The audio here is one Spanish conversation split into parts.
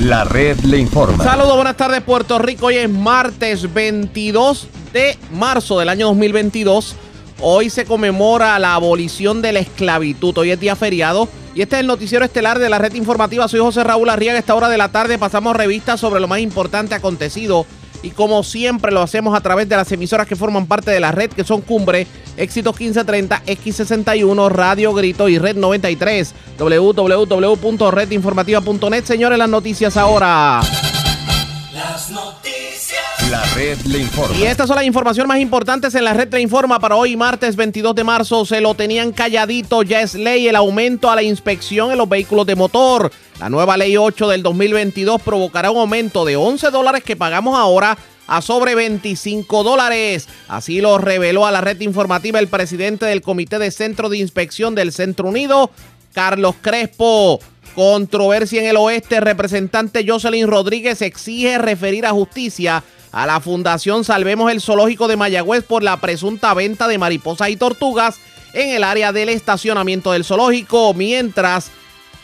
La red le informa. Saludos, buenas tardes Puerto Rico. Hoy es martes 22 de marzo del año 2022. Hoy se conmemora la abolición de la esclavitud. Hoy es día feriado. Y este es el noticiero estelar de la red informativa. Soy José Raúl Arriaga. Esta hora de la tarde pasamos revistas sobre lo más importante acontecido y como siempre lo hacemos a través de las emisoras que forman parte de la red, que son Cumbre, Éxitos 1530, X61, Radio Grito y Red 93, www.redinformativa.net. Señores, las noticias ahora. Las noticias. La red le informa. Y estas son las informaciones más importantes en la red le informa para hoy, martes 22 de marzo. Se lo tenían calladito, ya es ley el aumento a la inspección en los vehículos de motor. La nueva ley 8 del 2022 provocará un aumento de 11 dólares que pagamos ahora a sobre 25 dólares. Así lo reveló a la red informativa el presidente del Comité de Centro de Inspección del Centro Unido, Carlos Crespo. Controversia en el oeste, representante Jocelyn Rodríguez exige referir a justicia a la Fundación Salvemos el Zoológico de Mayagüez por la presunta venta de mariposas y tortugas en el área del estacionamiento del zoológico, mientras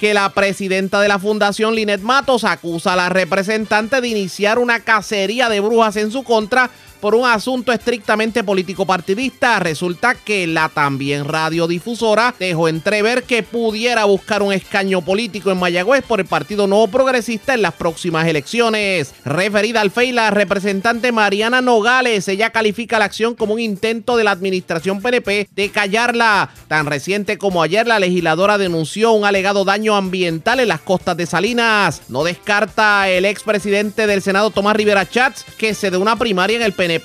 que la presidenta de la Fundación, Linet Matos, acusa a la representante de iniciar una cacería de brujas en su contra por un asunto estrictamente político partidista. Resulta que la también radiodifusora dejó entrever que pudiera buscar un escaño político en Mayagüez por el Partido Nuevo Progresista en las próximas elecciones. Referida al FEI, la representante Mariana Nogales, ella califica la acción como un intento de la administración PNP de callarla. Tan reciente como ayer, la legisladora denunció un alegado daño ambiental en las costas de Salinas. No descarta el expresidente del Senado, Tomás Rivera Chats, que se dé una primaria en el PNP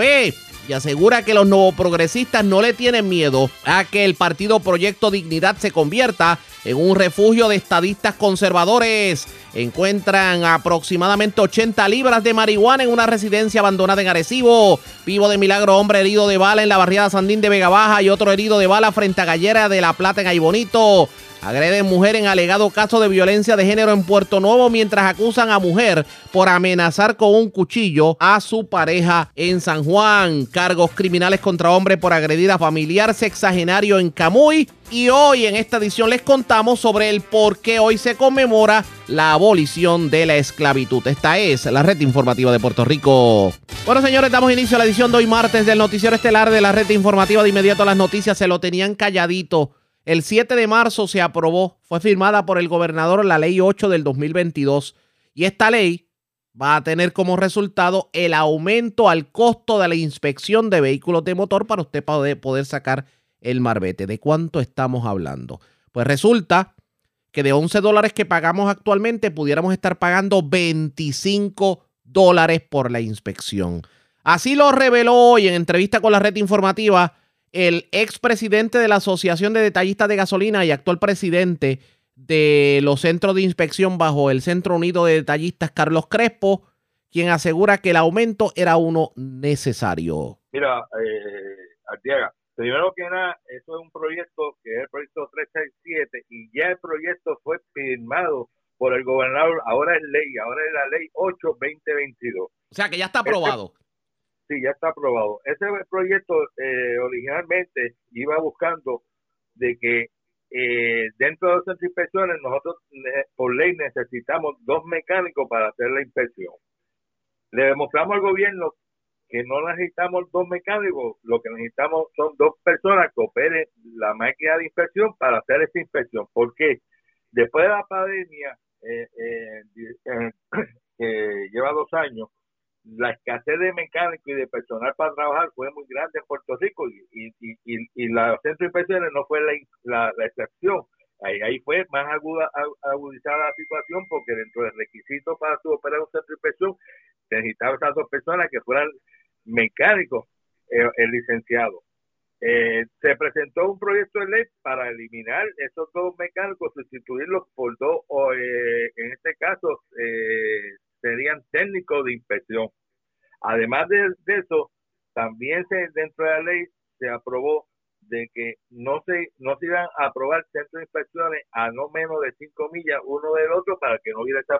y asegura que los nuevos progresistas no le tienen miedo a que el partido Proyecto Dignidad se convierta en un refugio de estadistas conservadores. Encuentran aproximadamente 80 libras de marihuana en una residencia abandonada en Arecibo. Vivo de milagro, hombre herido de bala en la barriada Sandín de Vega Baja y otro herido de bala frente a Gallera de la Plata en Aybonito. Agreden mujer en alegado caso de violencia de género en Puerto Nuevo mientras acusan a mujer por amenazar con un cuchillo a su pareja en San Juan. Cargos criminales contra hombre por agredir a familiar sexagenario en Camuy. Y hoy en esta edición les contamos sobre el por qué hoy se conmemora la abolición de la esclavitud. Esta es la red informativa de Puerto Rico. Bueno, señores, damos inicio a la edición de hoy martes del noticiero estelar de la red informativa. De inmediato las noticias se lo tenían calladito el 7 de marzo se aprobó, fue firmada por el gobernador la ley 8 del 2022 y esta ley va a tener como resultado el aumento al costo de la inspección de vehículos de motor para usted poder sacar el marbete. ¿De cuánto estamos hablando? Pues resulta que de 11 dólares que pagamos actualmente pudiéramos estar pagando 25 dólares por la inspección. Así lo reveló hoy en entrevista con la red informativa el expresidente de la Asociación de Detallistas de Gasolina y actual presidente de los centros de inspección bajo el Centro Unido de Detallistas, Carlos Crespo, quien asegura que el aumento era uno necesario. Mira, eh, Artiaga, primero que nada, eso es un proyecto que es el proyecto 367 y ya el proyecto fue firmado por el gobernador, ahora es ley, ahora es la ley 8-2022. O sea que ya está aprobado. Sí, ya está aprobado. Ese proyecto eh, originalmente iba buscando de que eh, dentro de de inspecciones nosotros por ley necesitamos dos mecánicos para hacer la inspección. Le demostramos al gobierno que no necesitamos dos mecánicos, lo que necesitamos son dos personas que operen la máquina de inspección para hacer esa inspección. ¿Por qué? Después de la pandemia, eh, que lleva dos años, la escasez de mecánicos y de personal para trabajar fue muy grande en Puerto Rico y, y, y, y la centro de inspecciones no fue la, la, excepción. Ahí, ahí fue más aguda, agudizada la situación porque dentro del requisito para su operar un centro de inspección necesitaba esas dos personas que fueran mecánicos, eh, el licenciado. Eh, se presentó un proyecto de ley para eliminar esos dos mecánicos, sustituirlos por dos, o, eh, en este caso, eh, serían técnicos de inspección. Además de, eso, también se, dentro de la ley se aprobó de que no se no se iban a aprobar centros de inspecciones a no menos de 5 millas uno del otro para que no hubiera esa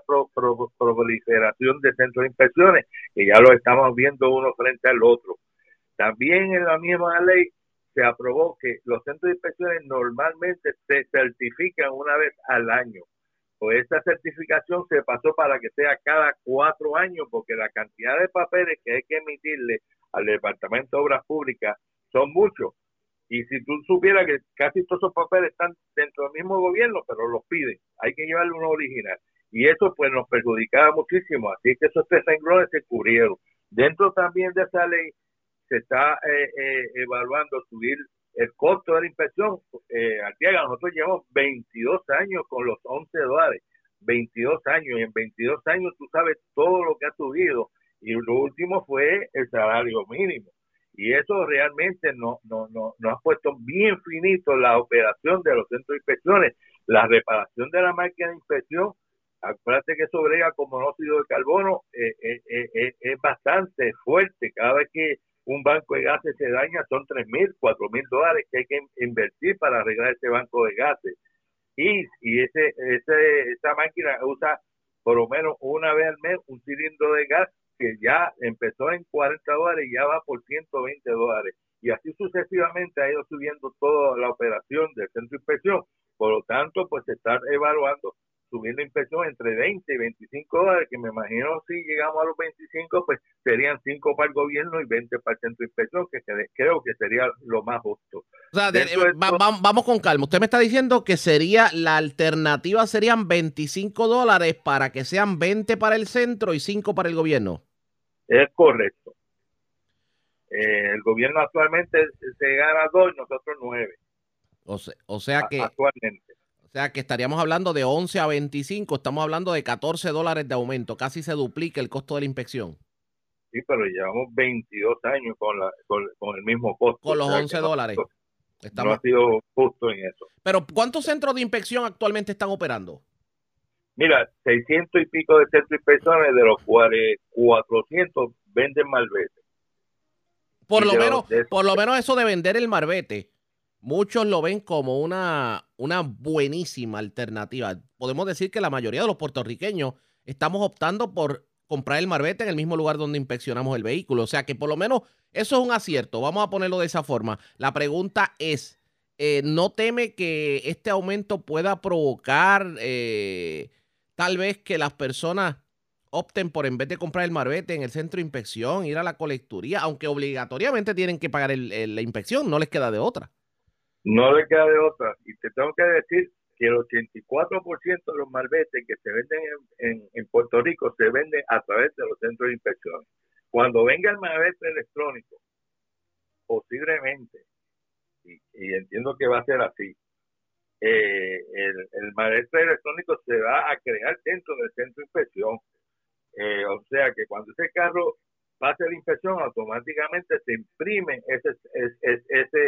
proliferación de centros de inspecciones, que ya lo estamos viendo uno frente al otro. También en la misma ley se aprobó que los centros de inspecciones normalmente se certifican una vez al año pues esta certificación se pasó para que sea cada cuatro años, porque la cantidad de papeles que hay que emitirle al Departamento de Obras Públicas son muchos. Y si tú supieras que casi todos esos papeles están dentro del mismo gobierno, pero los piden, hay que llevarle uno original. Y eso pues nos perjudicaba muchísimo, así que esos tres renglones se cubrieron. Dentro también de esa ley se está eh, eh, evaluando subir el costo de la inspección, eh, nosotros llevamos 22 años con los 11 dólares, 22 años, y en 22 años tú sabes todo lo que ha subido, y lo último fue el salario mínimo. Y eso realmente nos no, no, no ha puesto bien finito la operación de los centros de inspecciones, la reparación de la máquina de inspección. Acuérdate que eso brega con monóxido de carbono, eh, eh, eh, es bastante fuerte. Cada vez que un banco de gases se daña, son tres mil, cuatro mil dólares que hay que invertir para arreglar ese banco de gases. Y, y ese, ese, esa máquina usa por lo menos una vez al mes un cilindro de gas que ya empezó en 40 dólares y ya va por 120 dólares. Y así sucesivamente ha ido subiendo toda la operación del centro de inspección. Por lo tanto, pues se está evaluando subiendo inspección entre 20 y 25 dólares, que me imagino si llegamos a los 25, pues serían 5 para el gobierno y 20 para el centro de inspección, que creo que sería lo más justo. O sea, vamos con calma. Usted me está diciendo que sería la alternativa serían 25 dólares para que sean 20 para el centro y 5 para el gobierno. Es correcto. Eh, el gobierno actualmente se gana 2 y nosotros 9. O sea, o sea que... Actualmente. O sea que estaríamos hablando de 11 a 25, estamos hablando de 14 dólares de aumento, casi se duplica el costo de la inspección. Sí, pero llevamos 22 años con, la, con, el mismo costo. Con los 11 dólares. No, ha sido justo en eso. Pero ¿cuántos centros de inspección actualmente están operando? Mira, 600 y pico de centros de inspecciones, de los cuales 400 venden malvete. Por lo, menos, por lo menos eso de vender el marbete muchos lo ven como una, una buenísima alternativa. Podemos decir que la mayoría de los puertorriqueños estamos optando por comprar el marbete en el mismo lugar donde inspeccionamos el vehículo. O sea que por lo menos eso es un acierto. Vamos a ponerlo de esa forma. La pregunta es, eh, ¿no teme que este aumento pueda provocar eh, tal vez que las personas opten por en vez de comprar el marbete en el centro de inspección, ir a la colecturía, aunque obligatoriamente tienen que pagar la inspección, no les queda de otra? No le queda de otra. Y te tengo que decir que el 84% de los malbetes que se venden en, en, Puerto Rico se venden a través de los centros de inspección. Cuando venga el malvete electrónico, posiblemente, y, entiendo que va a ser así, eh, el, el electrónico se va a crear dentro del centro de inspección. Eh, o sea que cuando ese carro pase la inspección, automáticamente se imprime ese, ese, ese,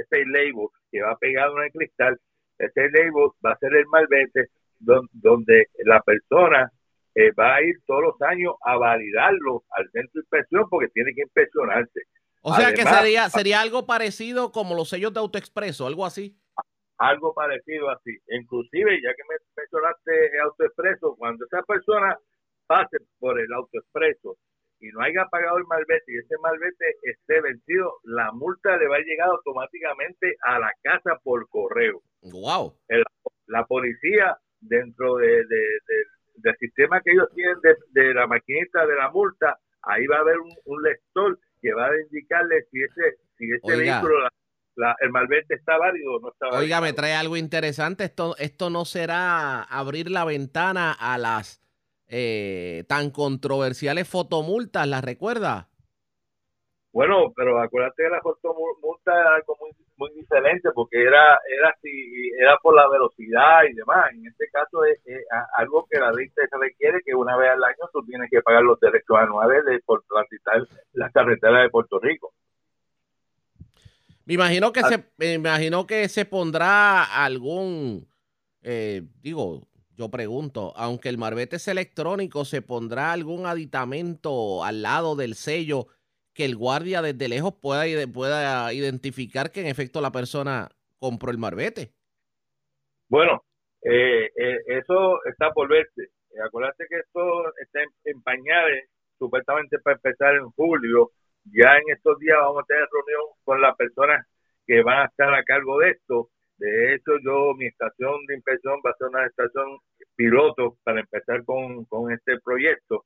ese, label que va pegado en el cristal. Ese label va a ser el malvete donde, la persona eh, va a ir todos los años a validarlo al centro de inspección porque tiene que inspeccionarse. O sea que sería, sería algo parecido como los sellos de autoexpreso, algo así. Algo parecido así. Inclusive, ya que me mencionaste autoexpreso, cuando esa persona pase por el autoexpreso y no haya pagado el malvete y ese malvete esté vencido, la multa le va a llegar automáticamente a la casa por correo. Wow. la policía dentro de, del sistema que ellos tienen de, la maquinita de la multa, ahí va a haber un, lector que va a indicarle si ese si ese vehículo el malvete está válido o no está válido. Oiga, me trae algo interesante. Esto, esto no será abrir la ventana a las eh, tan controversiales fotomultas, ¿las recuerda? Bueno, pero acuérdate que la fotomulta era algo muy, muy diferente porque era era si era por la velocidad y demás. En este caso es, algo que la ley se requiere que una vez al año tú tienes que pagar los derechos anuales de por transitar las carreteras de Puerto Rico. Me imagino que ah. se me imagino que se pondrá algún eh, digo yo pregunto, aunque el marbete es electrónico, ¿se pondrá algún aditamento al lado del sello que el guardia desde lejos pueda, pueda identificar que en efecto la persona compró el marbete? Bueno, eh, eh, eso está por verse. Acuérdate que esto está en, pañales, supuestamente para empezar en julio. Ya en estos días vamos a tener reunión con las personas que van a estar a cargo de esto de hecho, yo, mi estación de inspección va a ser una estación piloto para empezar con, con este proyecto.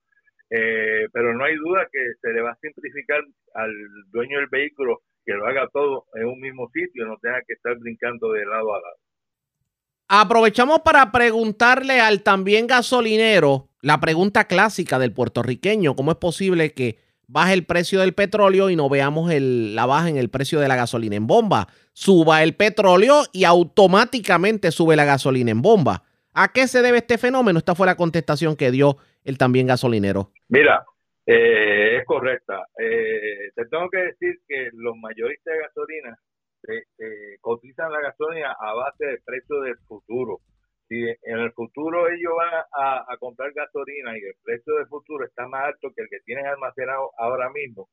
Eh, pero no hay duda que se le va a simplificar al dueño del vehículo que lo haga todo en un mismo sitio, no tenga que estar brincando de lado a lado. Aprovechamos para preguntarle al también gasolinero la pregunta clásica del puertorriqueño, ¿cómo es posible que baje el precio del petróleo y no veamos el, la baja en el precio de la gasolina en bomba? Suba el petróleo y automáticamente sube la gasolina en bomba. ¿A qué se debe este fenómeno? Esta fue la contestación que dio el también gasolinero. Mira, eh, es correcta. Eh, te tengo que decir que los mayoristas de gasolina eh, cotizan la gasolina a base del precio del futuro. Si en el futuro ellos van a, comprar gasolina y el precio del futuro está más alto que el que tienen almacenado ahora mismo,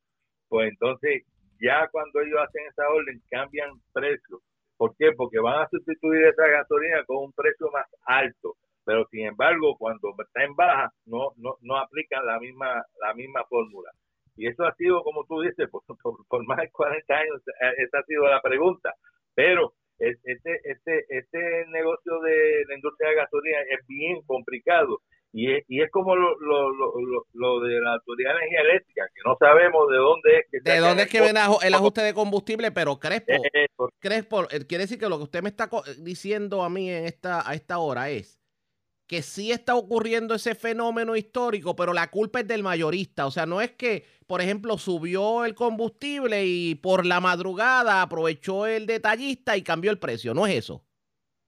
pues entonces ya cuando ellos hacen esa orden cambian precio. ¿Por qué? Porque van a sustituir esa gasolina con un precio más alto pero sin embargo cuando está en baja no no no aplican la misma la misma fórmula y eso ha sido como tú dices por, por, más de 40 años eh, esa ha sido la pregunta pero este este este negocio de la industria de gasolina es bien complicado. Y es, y es como lo, lo, lo, lo, de la autoridad de energía eléctrica, que no sabemos de dónde es que... De dónde es que viene el ajuste de combustible, pero Crespo, Crespo, eh, quiere decir que lo que usted me está diciendo a mí en esta, a esta hora es que sí está ocurriendo ese fenómeno histórico, pero la culpa es del mayorista. O sea, no es que, por ejemplo, subió el combustible y por la madrugada aprovechó el detallista y cambió el precio. No es eso.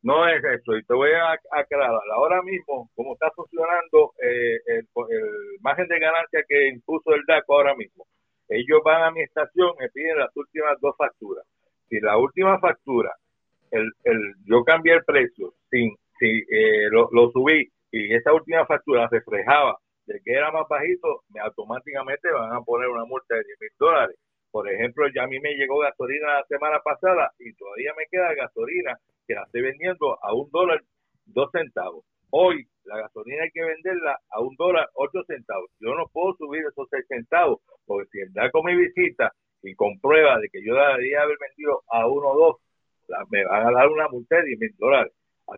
No es eso. Y te voy a aclarar. Ahora mismo, como está funcionando eh, el, margen de ganancia que impuso el DACO ahora mismo, ellos van a mi estación y piden las últimas dos facturas. Si la última factura, el, el, yo cambié el precio sin si eh, lo, subí y esa última factura reflejaba de que era más bajito, me automáticamente van a poner una multa de 10 mil dólares. Por ejemplo, ya a mí me llegó gasolina la semana pasada y todavía me queda gasolina que la estoy vendiendo a un dólar dos centavos. Hoy la gasolina hay que venderla a un dólar ocho centavos. Yo no puedo subir esos seis centavos porque si da con mi visita y comprueba de que yo debería haber vendido a uno o dos, me van a dar una multa de 10 mil dólares.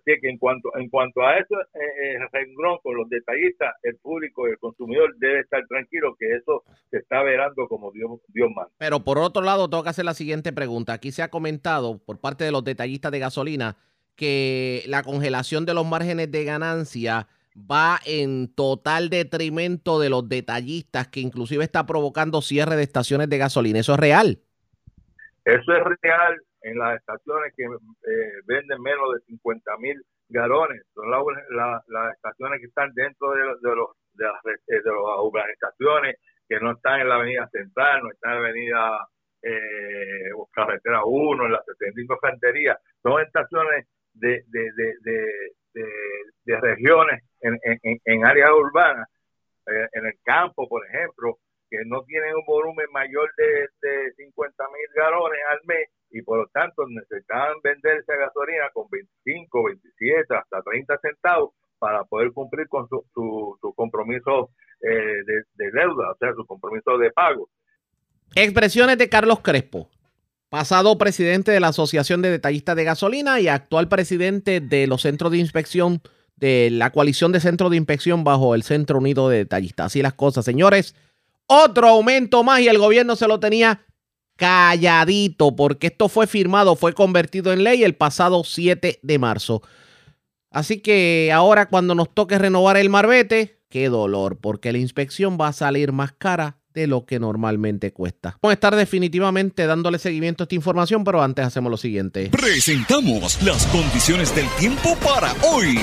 Así que en cuanto en cuanto a eso, eh, eh, renglón con los detallistas, el público y el consumidor debe estar tranquilo que eso se está verando como Dios, Dios manda. Pero por otro lado, tengo que hacer la siguiente pregunta. Aquí se ha comentado por parte de los detallistas de gasolina que la congelación de los márgenes de ganancia va en total detrimento de los detallistas, que inclusive está provocando cierre de estaciones de gasolina. ¿Eso es real? Eso es real en las estaciones que eh, venden menos de 50 mil galones. Son las estaciones que están dentro de, de, los, de, las, eh, de las urbanizaciones, que no están en la avenida central, no están en la avenida eh, carretera 1, en la 75 Infantería. Son estaciones de, de, de, de regiones en, en, en áreas urbanas, eh, en el campo, por ejemplo, que no tienen un volumen mayor de, de 50 mil galones al mes y por lo tanto necesitaban vender esa gasolina con 25, 27, hasta 30 centavos para poder cumplir con su, su, compromiso eh, de, deuda, o sea, su compromiso de pago. Expresiones de Carlos Crespo, pasado presidente de la Asociación de Detallistas de Gasolina y actual presidente de los centros de inspección de la coalición de centros de inspección bajo el Centro Unido de Detallistas. Así las cosas, señores. Otro aumento más y el gobierno se lo tenía calladito, porque esto fue firmado, fue convertido en ley el pasado 7 de marzo. Así que ahora cuando nos toque renovar el marbete, qué dolor, porque la inspección va a salir más cara de lo que normalmente cuesta. Vamos a estar definitivamente dándole seguimiento a esta información, pero antes hacemos lo siguiente. Presentamos las condiciones del tiempo para hoy.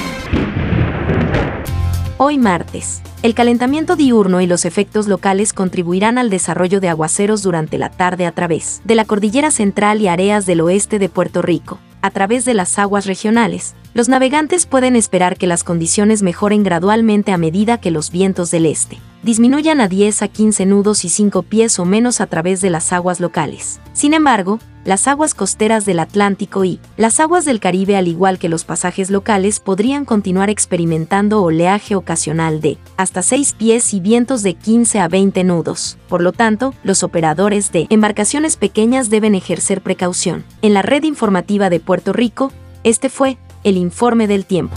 Hoy martes, el calentamiento diurno y los efectos locales contribuirán al desarrollo de aguaceros durante la tarde a través de la cordillera central y áreas del oeste de Puerto Rico. A través de las aguas regionales, los navegantes pueden esperar que las condiciones mejoren gradualmente a medida que los vientos del este disminuyan a 10 a 15 nudos y 5 pies o menos a través de las aguas locales. Sin embargo, las aguas costeras del Atlántico y las aguas del Caribe, al igual que los pasajes locales, podrían continuar experimentando oleaje ocasional de hasta 6 pies y vientos de 15 a 20 nudos. Por lo tanto, los operadores de embarcaciones pequeñas deben ejercer precaución. En la red informativa de Puerto Rico, este fue el informe del tiempo.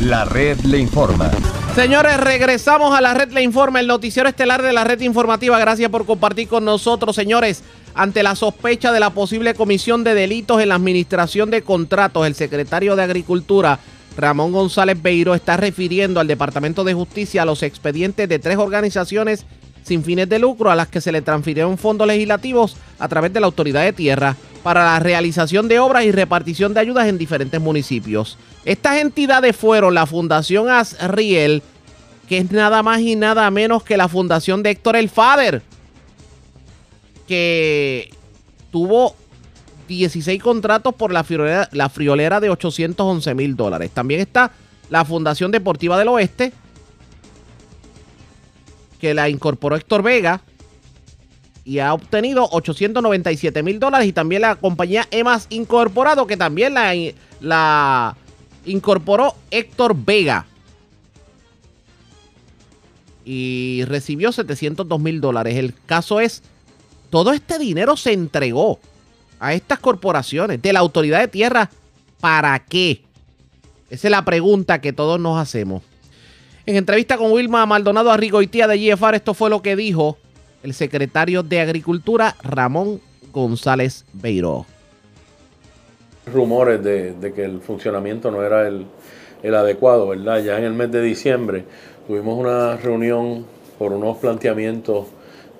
La red le informa. Señores, regresamos a la red le informa, el noticiero estelar de la red informativa. Gracias por compartir con nosotros, señores. Ante la sospecha de la posible comisión de delitos en la administración de contratos, el secretario de Agricultura, Ramón González Beiro, está refiriendo al Departamento de Justicia a los expedientes de tres organizaciones sin fines de lucro a las que se le transfirieron fondos legislativos a través de la Autoridad de Tierra para la realización de obras y repartición de ayudas en diferentes municipios. Estas entidades fueron la Fundación Asriel, que es nada más y nada menos que la fundación de Héctor El Fader, que tuvo 16 contratos por la friolera, la friolera de 811 mil dólares. También está la Fundación Deportiva del Oeste, que la incorporó Héctor Vega y ha obtenido 897 mil dólares. Y también la compañía EMAS Incorporado, que también la, la incorporó Héctor Vega. Y recibió 702 mil dólares. El caso es, todo este dinero se entregó a estas corporaciones de la autoridad de tierra. ¿Para qué? Esa es la pregunta que todos nos hacemos. En entrevista con Wilma Maldonado Arrigoitía de GFR, esto fue lo que dijo el secretario de Agricultura, Ramón González Beiro rumores de, que el funcionamiento no era el, adecuado, ¿verdad? Ya en el mes de diciembre tuvimos una reunión por unos planteamientos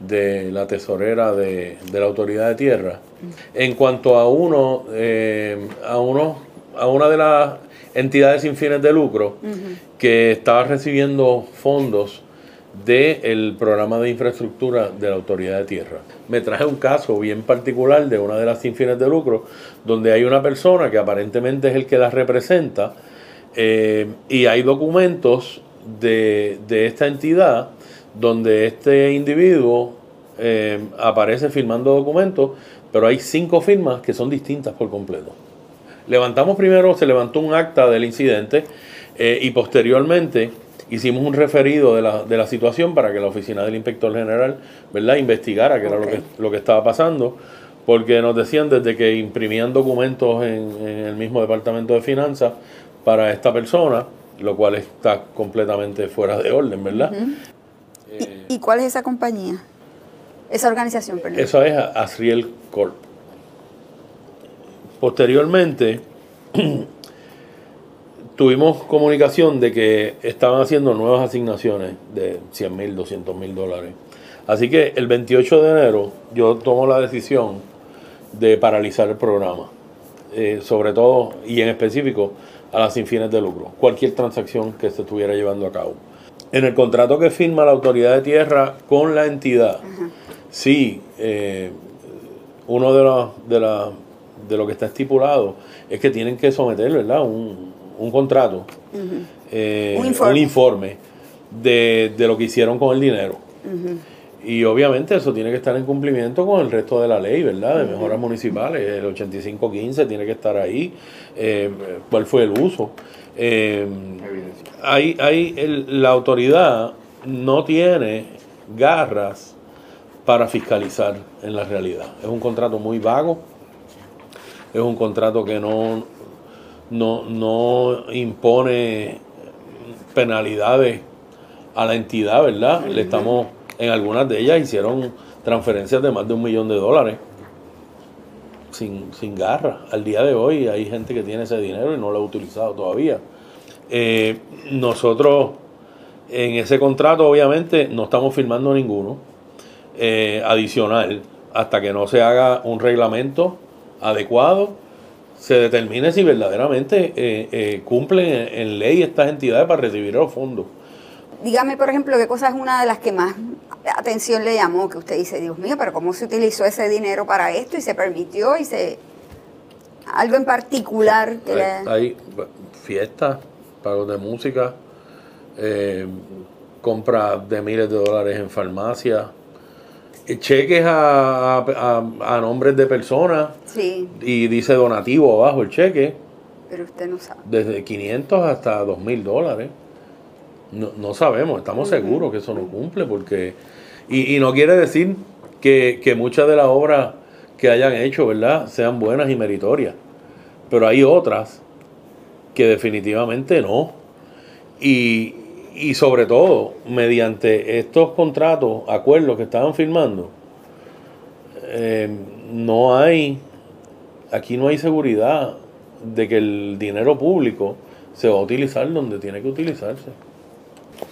de la tesorera de, la autoridad de tierra. En cuanto a uno, eh, a uno, a una de las entidades sin fines de lucro que estaba recibiendo fondos del programa de infraestructura de la Autoridad de Tierra. Me traje un caso bien particular de una de las sin fines de lucro, donde hay una persona que aparentemente es el que la representa, eh, y hay documentos de, esta entidad donde este individuo eh, aparece firmando documentos, pero hay cinco firmas que son distintas por completo. Levantamos primero, se levantó un acta del incidente eh, y posteriormente hicimos un referido de la, de la situación para que la oficina del inspector general ¿verdad? investigara qué era lo que, lo que estaba pasando, porque nos decían desde que imprimían documentos en, el mismo departamento de finanzas para esta persona, lo cual está completamente fuera de orden, ¿verdad? ¿Y, cuál es esa compañía? Esa organización, perdón. Esa es Asriel Corp. Posteriormente, tuvimos comunicación de que estaban haciendo nuevas asignaciones de 100 mil, 200 mil dólares. Así que el 28 de enero yo tomo la decisión de paralizar el programa, eh, sobre todo y en específico a las sin fines de lucro, cualquier transacción que se estuviera llevando a cabo. En el contrato que firma la autoridad de tierra con la entidad, sí, eh, uno de los de, la, de lo que está estipulado es que tienen que someter, ¿verdad? Un, un contrato, eh, un informe, de, lo que hicieron con el dinero. Y obviamente eso tiene que estar en cumplimiento con el resto de la ley, ¿verdad? De mejoras municipales. El 8515 tiene que estar ahí. Eh, ¿Cuál fue el uso? Eh, hay, hay la autoridad no tiene garras para fiscalizar en la realidad. Es un contrato muy vago. Es un contrato que no, no, no impone penalidades a la entidad, ¿verdad? Le estamos, en algunas de ellas hicieron transferencias de más de un millón de dólares sin, sin garra. Al día de hoy hay gente que tiene ese dinero y no lo ha utilizado todavía. Eh, nosotros en ese contrato obviamente no estamos firmando ninguno eh, adicional hasta que no se haga un reglamento adecuado se determine si verdaderamente eh, eh, cumplen en, ley estas entidades para recibir los fondos. Dígame, por ejemplo, qué cosa es una de las que más atención le llamó, que usted dice, Dios mío, pero ¿cómo se utilizó ese dinero para esto y se permitió y se... algo en particular que hay, hay fiestas, pagos de música, eh, compra de miles de dólares en farmacia, cheques a, a, nombres de personas y dice donativo abajo el cheque. Pero usted no sabe. Desde 500 hasta 2.000 dólares. No, no sabemos, estamos seguros que eso no cumple porque... Y, no quiere decir que, que muchas de las obras que hayan hecho, ¿verdad?, sean buenas y meritorias. Pero hay otras que definitivamente no. Y, y sobre todo, mediante estos contratos, acuerdos que estaban firmando, eh, no hay, aquí no hay seguridad de que el dinero público se va a utilizar donde tiene que utilizarse.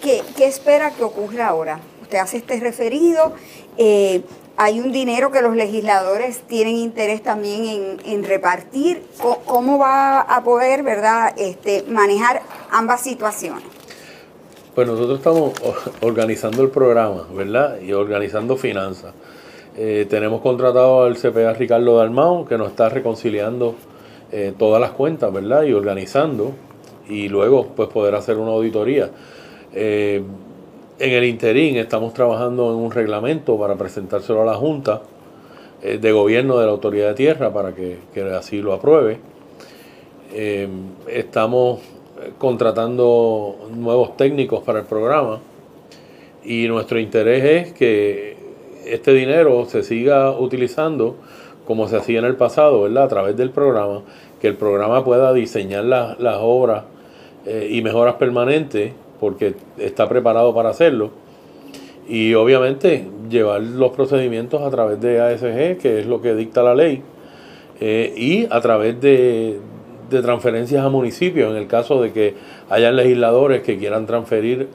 ¿Qué, espera que ocurra ahora? Usted hace este referido, eh, hay un dinero que los legisladores tienen interés también en, en repartir. ¿Cómo, va a poder, verdad, este, manejar ambas situaciones? Pues nosotros estamos organizando el programa, ¿verdad? Y organizando finanzas. Eh, tenemos contratado al CPA Ricardo Dalmao, que nos está reconciliando eh, todas las cuentas, ¿verdad? Y organizando. Y luego, pues, poder hacer una auditoría. Eh, en el interín estamos trabajando en un reglamento para presentárselo a la Junta de Gobierno de la Autoridad de Tierra para que, así lo apruebe. Estamos contratando nuevos técnicos para el programa y nuestro interés es que este dinero se siga utilizando como se hacía en el pasado, ¿verdad? A través del programa, que el programa pueda diseñar las obras eh, y mejoras permanentes porque está preparado para hacerlo. Y obviamente llevar los procedimientos a través de ASG, que es lo que dicta la ley, eh, y a través de, transferencias a municipios, en el caso de que hayan legisladores que quieran transferir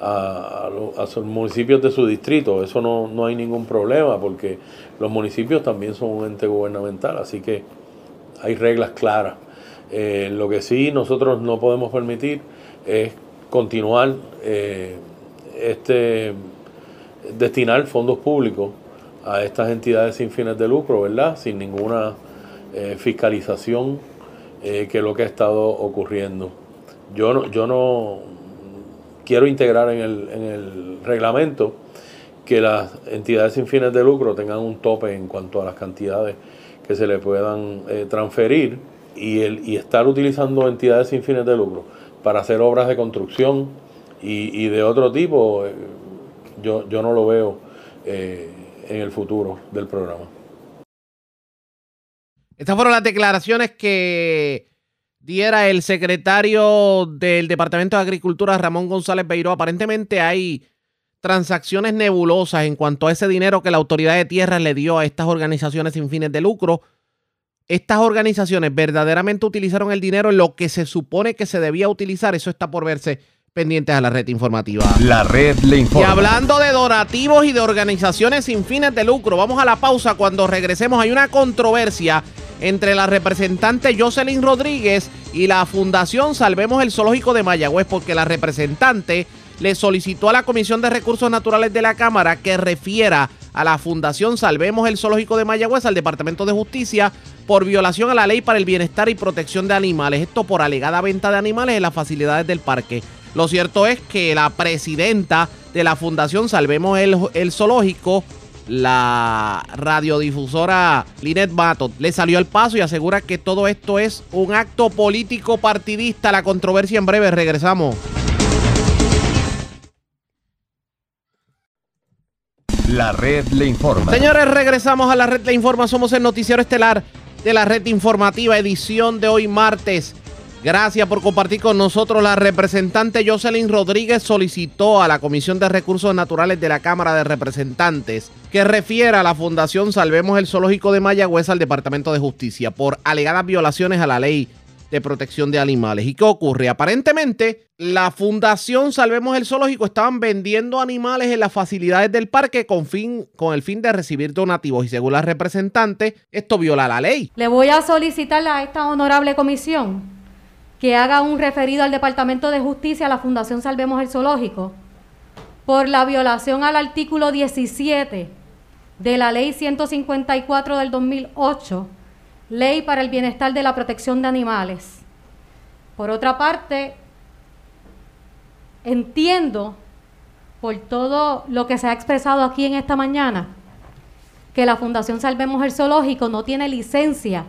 a, los municipios de su distrito. Eso no, no hay ningún problema, porque los municipios también son un ente gubernamental, así que hay reglas claras. Eh, lo que sí nosotros no podemos permitir es continuar eh, este destinar fondos públicos a estas entidades sin fines de lucro, ¿verdad? Sin ninguna eh, fiscalización, eh, que lo que ha estado ocurriendo. Yo no, yo no quiero integrar en el, en el reglamento que las entidades sin fines de lucro tengan un tope en cuanto a las cantidades que se le puedan transferir y, el, y estar utilizando entidades sin fines de lucro para hacer obras de construcción y, de otro tipo, eh, yo, yo no lo veo eh, en el futuro del programa. Estas fueron las declaraciones que diera el secretario del Departamento de Agricultura, Ramón González Beiró. Aparentemente hay transacciones nebulosas en cuanto a ese dinero que la autoridad de tierras le dio a estas organizaciones sin fines de lucro estas organizaciones verdaderamente utilizaron el dinero en lo que se supone que se debía utilizar, eso está por verse pendientes a la red informativa. La red le informa. Y hablando de donativos y de organizaciones sin fines de lucro, vamos a la pausa. Cuando regresemos hay una controversia entre la representante Jocelyn Rodríguez y la Fundación Salvemos el Zoológico de Mayagüez, porque la representante le solicitó a la Comisión de Recursos Naturales de la Cámara que refiera a la Fundación Salvemos el Zoológico de Mayagüez, al Departamento de Justicia, por violación a la ley para el bienestar y protección de animales. Esto por alegada venta de animales en las facilidades del parque. Lo cierto es que la presidenta de la Fundación Salvemos el, Zoológico, la radiodifusora Linet Mato, le salió al paso y asegura que todo esto es un acto político partidista. La controversia en breve, regresamos. La red le informa. Señores, regresamos a la red le informa. Somos el noticiero estelar de la red informativa, edición de hoy martes. Gracias por compartir con nosotros. La representante Jocelyn Rodríguez solicitó a la Comisión de Recursos Naturales de la Cámara de Representantes que refiera a la Fundación Salvemos el Zoológico de Mayagüez al Departamento de Justicia por alegadas violaciones a la ley de protección de animales. ¿Y qué ocurre? Aparentemente, la Fundación Salvemos el Zoológico estaban vendiendo animales en las facilidades del parque con, fin, con el fin de recibir donativos y según la representante, esto viola la ley. Le voy a solicitar a esta honorable comisión que haga un referido al Departamento de Justicia a la Fundación Salvemos el Zoológico por la violación al artículo 17 de la ley 154 del 2008 Ley para el Bienestar de la Protección de Animales. Por otra parte, entiendo por todo lo que se ha expresado aquí en esta mañana, que la Fundación Salvemos el Zoológico no tiene licencia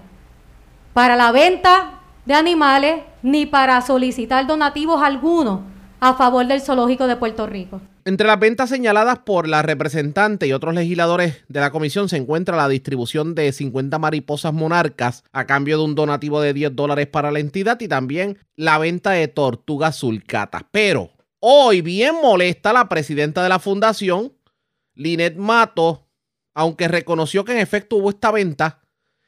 para la venta de animales ni para solicitar donativos algunos a favor del zoológico de Puerto Rico. Entre las ventas señaladas por la representante y otros legisladores de la comisión se encuentra la distribución de 50 mariposas monarcas a cambio de un donativo de 10 dólares para la entidad y también la venta de tortugas sulcatas. Pero hoy bien molesta la presidenta de la fundación, Linet Mato, aunque reconoció que en efecto hubo esta venta,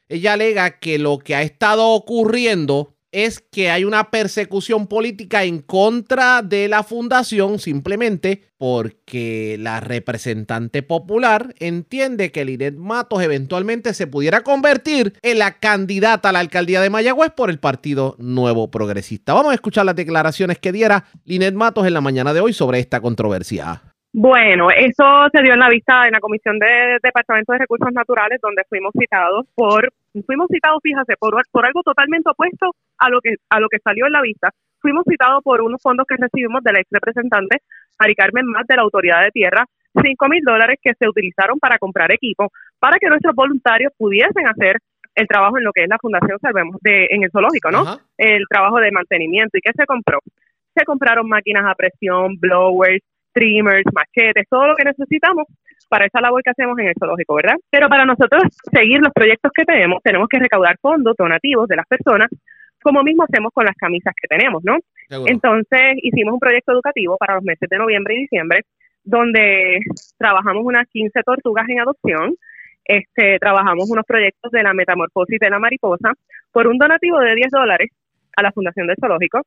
ella alega que lo que ha estado ocurriendo es que hay una persecución política en contra de la fundación simplemente porque la representante popular entiende que Linet Matos eventualmente se pudiera convertir en la candidata a la alcaldía de Mayagüez por el Partido Nuevo Progresista. Vamos a escuchar las declaraciones que diera Linet Matos en la mañana de hoy sobre esta controversia. Bueno, eso se dio en la vista en la Comisión de Departamento de Recursos Naturales, donde fuimos citados por, fuimos citados, fíjate, por, por algo totalmente opuesto a lo que a lo que salió en la vista. Fuimos citados por unos fondos que recibimos de la ex representante Mari Carmen Más de la Autoridad de Tierra, cinco mil dólares que se utilizaron para comprar equipo para que nuestros voluntarios pudiesen hacer el trabajo en lo que es la Fundación Salvemos de en el zoológico, ¿no? El trabajo de mantenimiento y qué se compró. Se compraron máquinas a presión, blowers, streamers, machetes, todo lo que necesitamos para esa labor que hacemos en el zoológico, ¿verdad? Pero para nosotros seguir los proyectos que tenemos, tenemos que recaudar fondos donativos de las personas, como mismo hacemos con las camisas que tenemos, ¿no? Entonces hicimos un proyecto educativo para los meses de noviembre y diciembre, donde trabajamos unas 15 tortugas en adopción, este, trabajamos unos proyectos de la metamorfosis de la mariposa por un donativo de 10 dólares a la Fundación del Zoológico.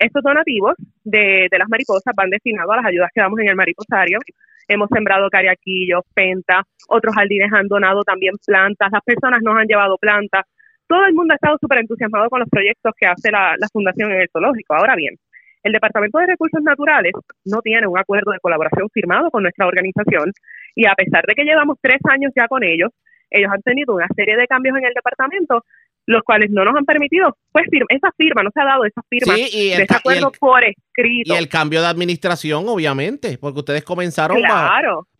Estos donativos de, las mariposas van destinados a las ayudas que damos en el mariposario. Hemos sembrado cariaquillos, penta, otros jardines han donado también plantas, las personas nos han llevado plantas. Todo el mundo ha estado súper entusiasmado con los proyectos que hace la, la Fundación en el Zoológico. Ahora bien, el Departamento de Recursos Naturales no tiene un acuerdo de colaboración firmado con nuestra organización y a pesar de que llevamos tres años ya con ellos, ellos han tenido una serie de cambios en el departamento los cuales no nos han permitido, pues esa firma, no se ha dado esa firma y el, acuerdo por escrito. Y el cambio de administración, obviamente, porque ustedes comenzaron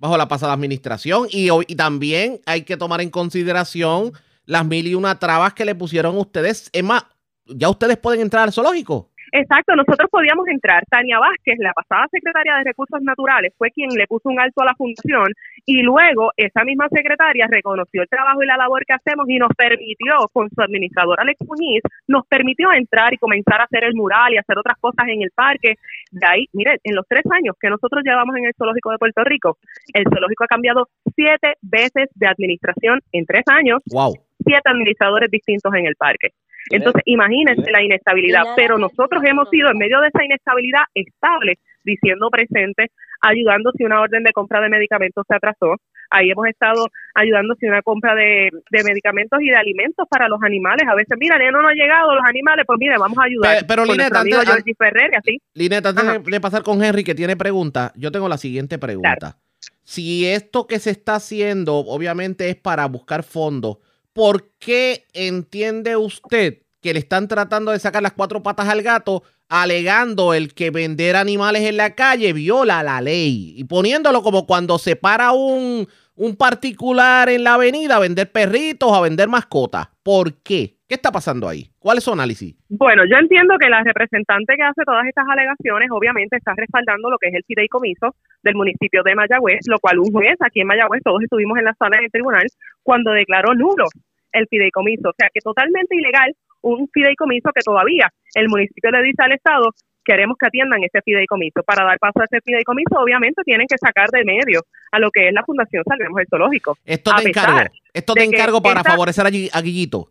bajo, la pasada administración y, y también hay que tomar en consideración las mil y una trabas que le pusieron ustedes. Es más, ya ustedes pueden entrar al zoológico. Exacto, nosotros podíamos entrar. Tania Vázquez, la pasada secretaria de Recursos Naturales, fue quien le puso un alto a la fundación y luego esa misma secretaria reconoció el trabajo y la labor que hacemos y nos permitió, con su administrador Alex Muñiz, nos permitió entrar y comenzar a hacer el mural y hacer otras cosas en el parque. De ahí, mire, en los tres años que nosotros llevamos en el Zoológico de Puerto Rico, el Zoológico ha cambiado siete veces de administración en tres años. Wow. Siete administradores distintos en el parque. Entonces, imagínense la inestabilidad, pero nosotros hemos sido en medio de esa inestabilidad estable, diciendo presente, ayudando si una orden de compra de medicamentos se atrasó. Ahí hemos estado ayudando si una compra de, medicamentos y de alimentos para los animales. A veces, mira, ya no nos ha llegado los animales, pues mire, vamos a ayudar. Pero, pero Lineta, antes, Ferrer, así. Lineta, antes de, pasar con Henry, que tiene pregunta, yo tengo la siguiente pregunta. Si esto que se está haciendo, obviamente, es para buscar fondos, ¿por qué entiende usted que le están tratando de sacar las cuatro patas al gato, alegando el que vender animales en la calle viola la ley y poniéndolo como cuando se para un, un particular en la avenida a vender perritos, a vender mascotas? ¿Por qué? ¿Qué está pasando ahí? ¿Cuál es su análisis? Bueno, yo entiendo que la representante que hace todas estas alegaciones obviamente está respaldando lo que es el fideicomiso del municipio de Mayagüez, lo cual un juez aquí en Mayagüez, todos estuvimos en la sala del tribunal, cuando declaró nulo el fideicomiso. O sea, que totalmente ilegal un fideicomiso que todavía el municipio le dice al Estado queremos que atiendan ese fideicomiso. Para dar paso a ese fideicomiso, obviamente tienen que sacar de medio a lo que es la Fundación Salvemos el Zoológico. Esto te encargo, esto te encargo para favorecer a, Guillito.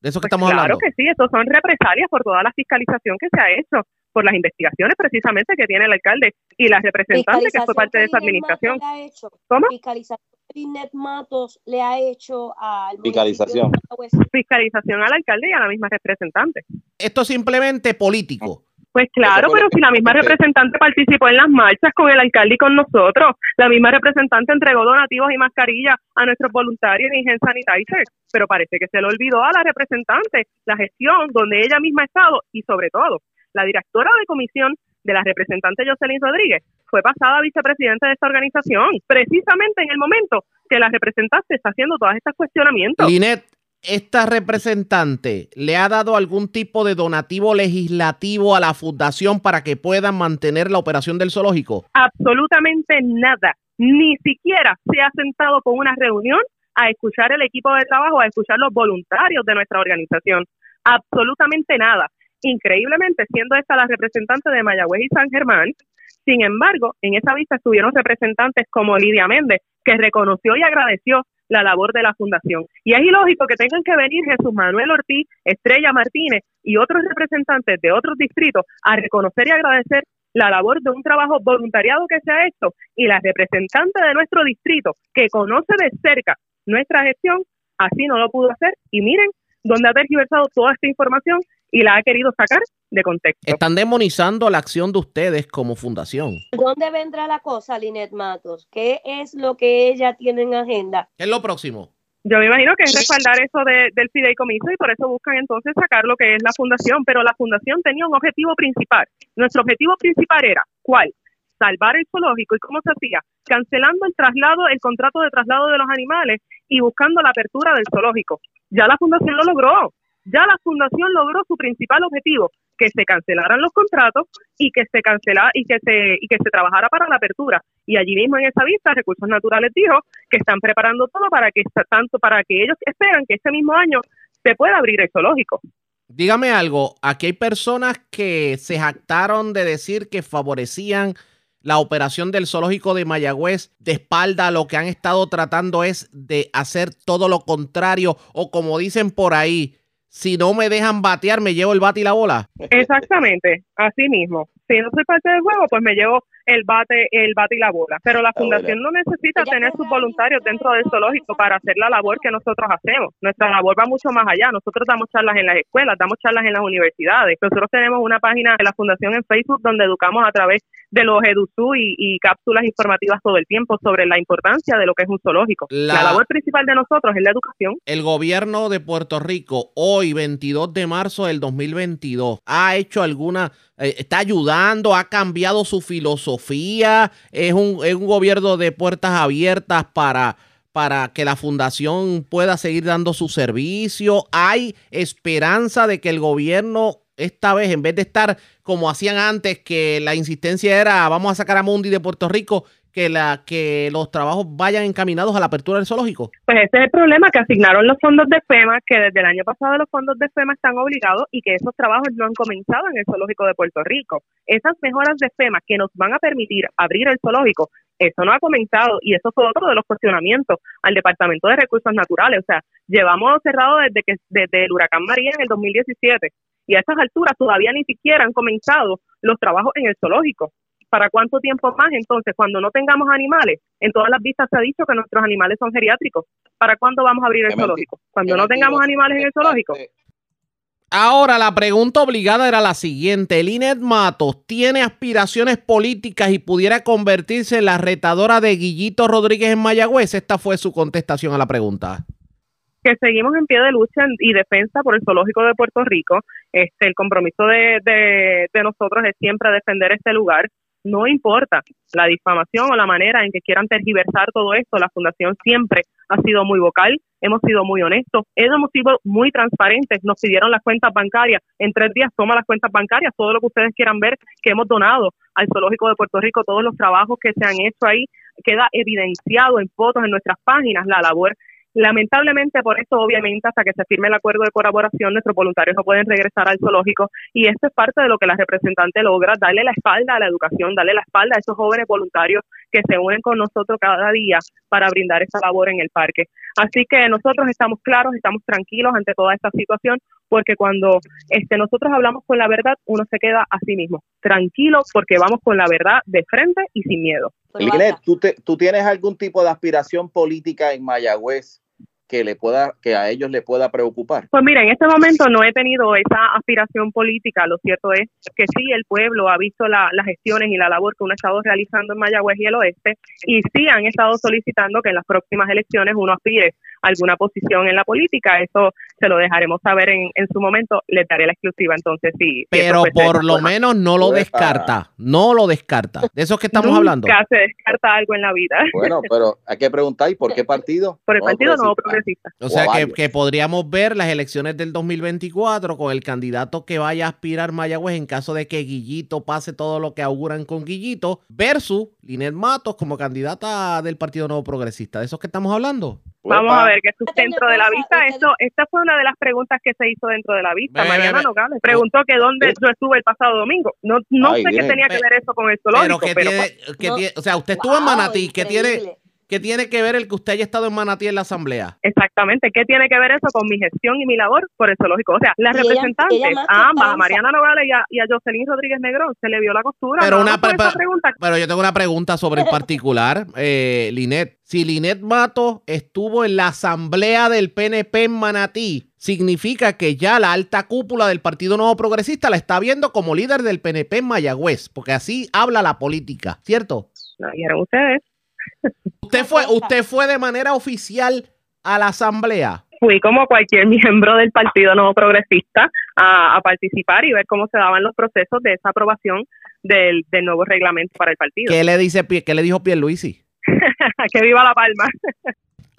De eso que pues estamos hablando. Claro que sí, estos son represalias por toda la fiscalización que se ha hecho, por las investigaciones precisamente que tiene el alcalde y la representante que fue parte de esa administración. ¿Cómo? Fiscalización Matos le ha hecho al fiscalización fiscalización al alcalde y a la misma representante esto es simplemente político pues claro, pero si la misma representante participó en las marchas con el alcalde y con nosotros, la misma representante entregó donativos y mascarillas a nuestros voluntarios en Gen Sanitizer, pero parece que se le olvidó a la representante la gestión donde ella misma ha estado y sobre todo la directora de comisión de la representante Jocelyn Rodríguez fue pasada vicepresidente de esta organización, precisamente en el momento que la representante está haciendo todos estos cuestionamientos. Linet, ¿Esta representante le ha dado algún tipo de donativo legislativo a la fundación para que puedan mantener la operación del zoológico? Absolutamente nada. Ni siquiera se ha sentado con una reunión a escuchar el equipo de trabajo, a escuchar los voluntarios de nuestra organización. Absolutamente nada. Increíblemente, siendo esta la representante de Mayagüez y San Germán, sin embargo, en esa vista estuvieron representantes como Lidia Méndez, que reconoció y agradeció la labor de la fundación. Y es ilógico que tengan que venir Jesús Manuel Ortiz, Estrella Martínez y otros representantes de otros distritos a reconocer y agradecer la labor de un trabajo voluntariado que se ha hecho y la representante de nuestro distrito que conoce de cerca nuestra gestión, así no lo pudo hacer. Y miren dónde ha tergiversado toda esta información y la ha querido sacar de contexto. Están demonizando la acción de ustedes como fundación. ¿Dónde vendrá la cosa, Linet Matos? ¿Qué es lo que ella tiene en agenda? ¿Qué es lo próximo? Yo me imagino que es respaldar eso de, del fideicomiso y por eso buscan entonces sacar lo que es la fundación, pero la fundación tenía un objetivo principal. Nuestro objetivo principal era, ¿cuál? Salvar el zoológico. ¿Y cómo se hacía? Cancelando el traslado, el contrato de traslado de los animales y buscando la apertura del zoológico. Ya la fundación lo logró ya la fundación logró su principal objetivo, que se cancelaran los contratos y que se cancelara y que se y que se trabajara para la apertura. Y allí mismo en esa vista Recursos Naturales dijo que están preparando todo para que tanto para que ellos esperan que este mismo año se pueda abrir el zoológico. Dígame algo, aquí hay personas que se jactaron de decir que favorecían la operación del zoológico de Mayagüez de espalda lo que han estado tratando es de hacer todo lo contrario o como dicen por ahí, si no me dejan batear, me llevo el bate y la bola. Exactamente, así mismo. Si no soy parte del juego, pues me llevo el bate, el bate y la bola. Pero la fundación no necesita tener sus voluntarios dentro del zoológico para hacer la labor que nosotros hacemos. Nuestra labor va mucho más allá. Nosotros damos charlas en las escuelas, damos charlas en las universidades. Nosotros tenemos una página de la fundación en Facebook donde educamos a través de los EduSU y, cápsulas informativas todo el tiempo sobre la importancia de lo que es un zoológico. La, labor principal de nosotros es la educación. El gobierno de Puerto Rico, hoy 22 de marzo del 2022, ha hecho alguna, está ayudando, ha cambiado su filosofía, es un, es un gobierno de puertas abiertas para para que la fundación pueda seguir dando su servicio. Hay esperanza de que el gobierno esta vez, en vez de estar como hacían antes, que la insistencia era vamos a sacar a Mundi de Puerto Rico, que, la, que los trabajos vayan encaminados a la apertura del zoológico? Pues ese es el problema, que asignaron los fondos de FEMA, que desde el año pasado los fondos de FEMA están obligados y que esos trabajos no han comenzado en el zoológico de Puerto Rico. Esas mejoras de FEMA que nos van a permitir abrir el zoológico, eso no ha comenzado y eso fue otro de los cuestionamientos al Departamento de Recursos Naturales. O sea, llevamos cerrado desde que desde el huracán María en el 2017 y a estas alturas todavía ni siquiera han comenzado los trabajos en el zoológico. ¿Para cuánto tiempo más entonces? Cuando no tengamos animales, en todas las vistas se ha dicho que nuestros animales son geriátricos. ¿Para cuándo vamos a abrir el zoológico? Cuando no tengamos animales en el zoológico. Ahora, la pregunta obligada era la siguiente. Linet Matos tiene aspiraciones políticas y pudiera convertirse en la retadora de Guillito Rodríguez en Mayagüez. Esta fue su contestación a la pregunta que seguimos en pie de lucha y defensa por el zoológico de Puerto Rico. Este, el compromiso de, de, nosotros es siempre defender este lugar. No importa la difamación o la manera en que quieran tergiversar todo esto, la Fundación siempre ha sido muy vocal, hemos sido muy honestos, hemos sido muy transparentes, nos pidieron las cuentas bancarias, en tres días toma las cuentas bancarias, todo lo que ustedes quieran ver que hemos donado al Zoológico de Puerto Rico, todos los trabajos que se han hecho ahí, queda evidenciado en fotos en nuestras páginas, la labor Lamentablemente, por eso, obviamente, hasta que se firme el acuerdo de colaboración, nuestros voluntarios no pueden regresar al zoológico y esto es parte de lo que la representante logra, darle la espalda a la educación, darle la espalda a esos jóvenes voluntarios que se unen con nosotros cada día para brindar esa labor en el parque. Así que nosotros estamos claros, estamos tranquilos ante toda esta situación, porque cuando este, nosotros hablamos con la verdad, uno se queda a sí mismo, tranquilo, porque vamos con la verdad de frente y sin miedo. ¿Tú, ¿tú tienes algún tipo de aspiración política en Mayagüez que le pueda que a ellos le pueda preocupar? Pues mira, en este momento no he tenido esa aspiración política. Lo cierto es que sí, el pueblo ha visto las gestiones y la labor que uno ha estado realizando en Mayagüez y el oeste y sí han estado solicitando que en las próximas elecciones uno aspire a alguna posición en la política. Eso se lo dejaremos saber en, en su momento, le daré la exclusiva entonces sí. Pero por lo menos no lo descarta, no lo descarta. De eso es que estamos hablando. Nunca se descarta algo en la vida. Bueno, pero hay que preguntar, ¿y por qué partido? Por el Partido Nuevo Progresista. O sea que, que, podríamos ver las elecciones del 2024 con el candidato que vaya a aspirar Mayagüez en caso de que Guillito pase todo lo que auguran con Guillito versus Linet Matos como candidata del Partido Nuevo Progresista. ¿De eso es que estamos hablando? Vamos a ver, que es dentro de la vista. Esto, esta fue una de las preguntas que se hizo dentro de la vista. Mariana Nogales preguntó que dónde yo estuve el pasado domingo. No, no sé qué tenía que ver eso con el zoológico. Pero, que tiene, o sea, usted estuvo en Manatí. ¿Qué tiene, ¿Qué tiene que ver el que usted haya estado en Manatí en la asamblea? Exactamente. ¿Qué tiene que ver eso con mi gestión y mi labor por el zoológico? O sea, las representantes, a ambas, a Mariana Nogales y a, y a, Jocelyn Rodríguez Negrón, se le vio la costura. Pero, una pregunta. pero yo tengo una pregunta sobre el particular, eh, Linet. Si Linet Mato estuvo en la asamblea del PNP en Manatí, significa que ya la alta cúpula del Partido Nuevo Progresista la está viendo como líder del PNP en Mayagüez, porque así habla la política, ¿cierto? Lo dijeron ustedes. ¿Usted fue, ¿Usted fue de manera oficial a la asamblea? Fui como cualquier miembro del Partido Nuevo Progresista a, participar y ver cómo se daban los procesos de esa aprobación del, del nuevo reglamento para el partido. ¿Qué le, dice, qué le dijo Pierluisi? que viva La Palma.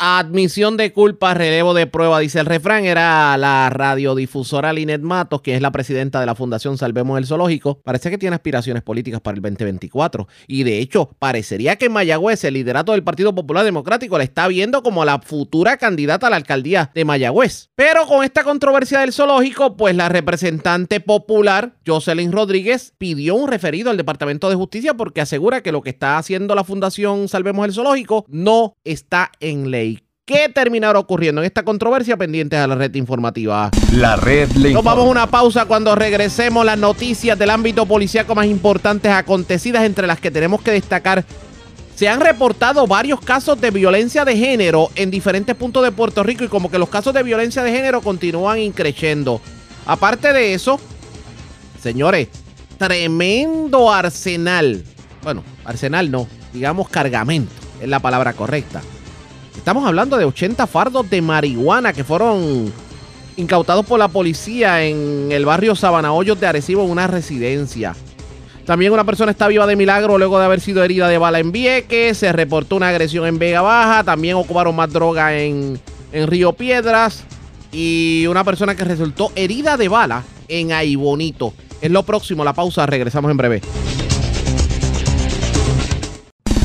Admisión de culpa, relevo de prueba, dice el refrán. Era la radiodifusora Linet Matos, que es la presidenta de la Fundación Salvemos el Zoológico. Parece que tiene aspiraciones políticas para el 2024. Y de hecho, parecería que Mayagüez, el liderato del Partido Popular Democrático, la está viendo como la futura candidata a la alcaldía de Mayagüez. Pero con esta controversia del zoológico, pues la representante popular, Jocelyn Rodríguez, pidió un referido al Departamento de Justicia porque asegura que lo que está haciendo la Fundación Salvemos el Zoológico no está en ley. ¿Qué terminará ocurriendo en esta controversia? Pendientes a la red informativa. La red le Nos vamos a una pausa cuando regresemos las noticias del ámbito policíaco más importantes acontecidas, entre las que tenemos que destacar. Se han reportado varios casos de violencia de género en diferentes puntos de Puerto Rico y como que los casos de violencia de género continúan increciendo. Aparte de eso, señores, tremendo arsenal. Bueno, arsenal no, digamos cargamento, es la palabra correcta Estamos hablando de 80 fardos de marihuana que fueron incautados por la policía en el barrio Sabana Hoyos de Arecibo en una residencia. También una persona está viva de milagro luego de haber sido herida de bala en Vieques. Se reportó una agresión en Vega Baja. También ocuparon más droga en, en Río Piedras. Y una persona que resultó herida de bala en Aibonito. Es lo próximo, la pausa. Regresamos en breve.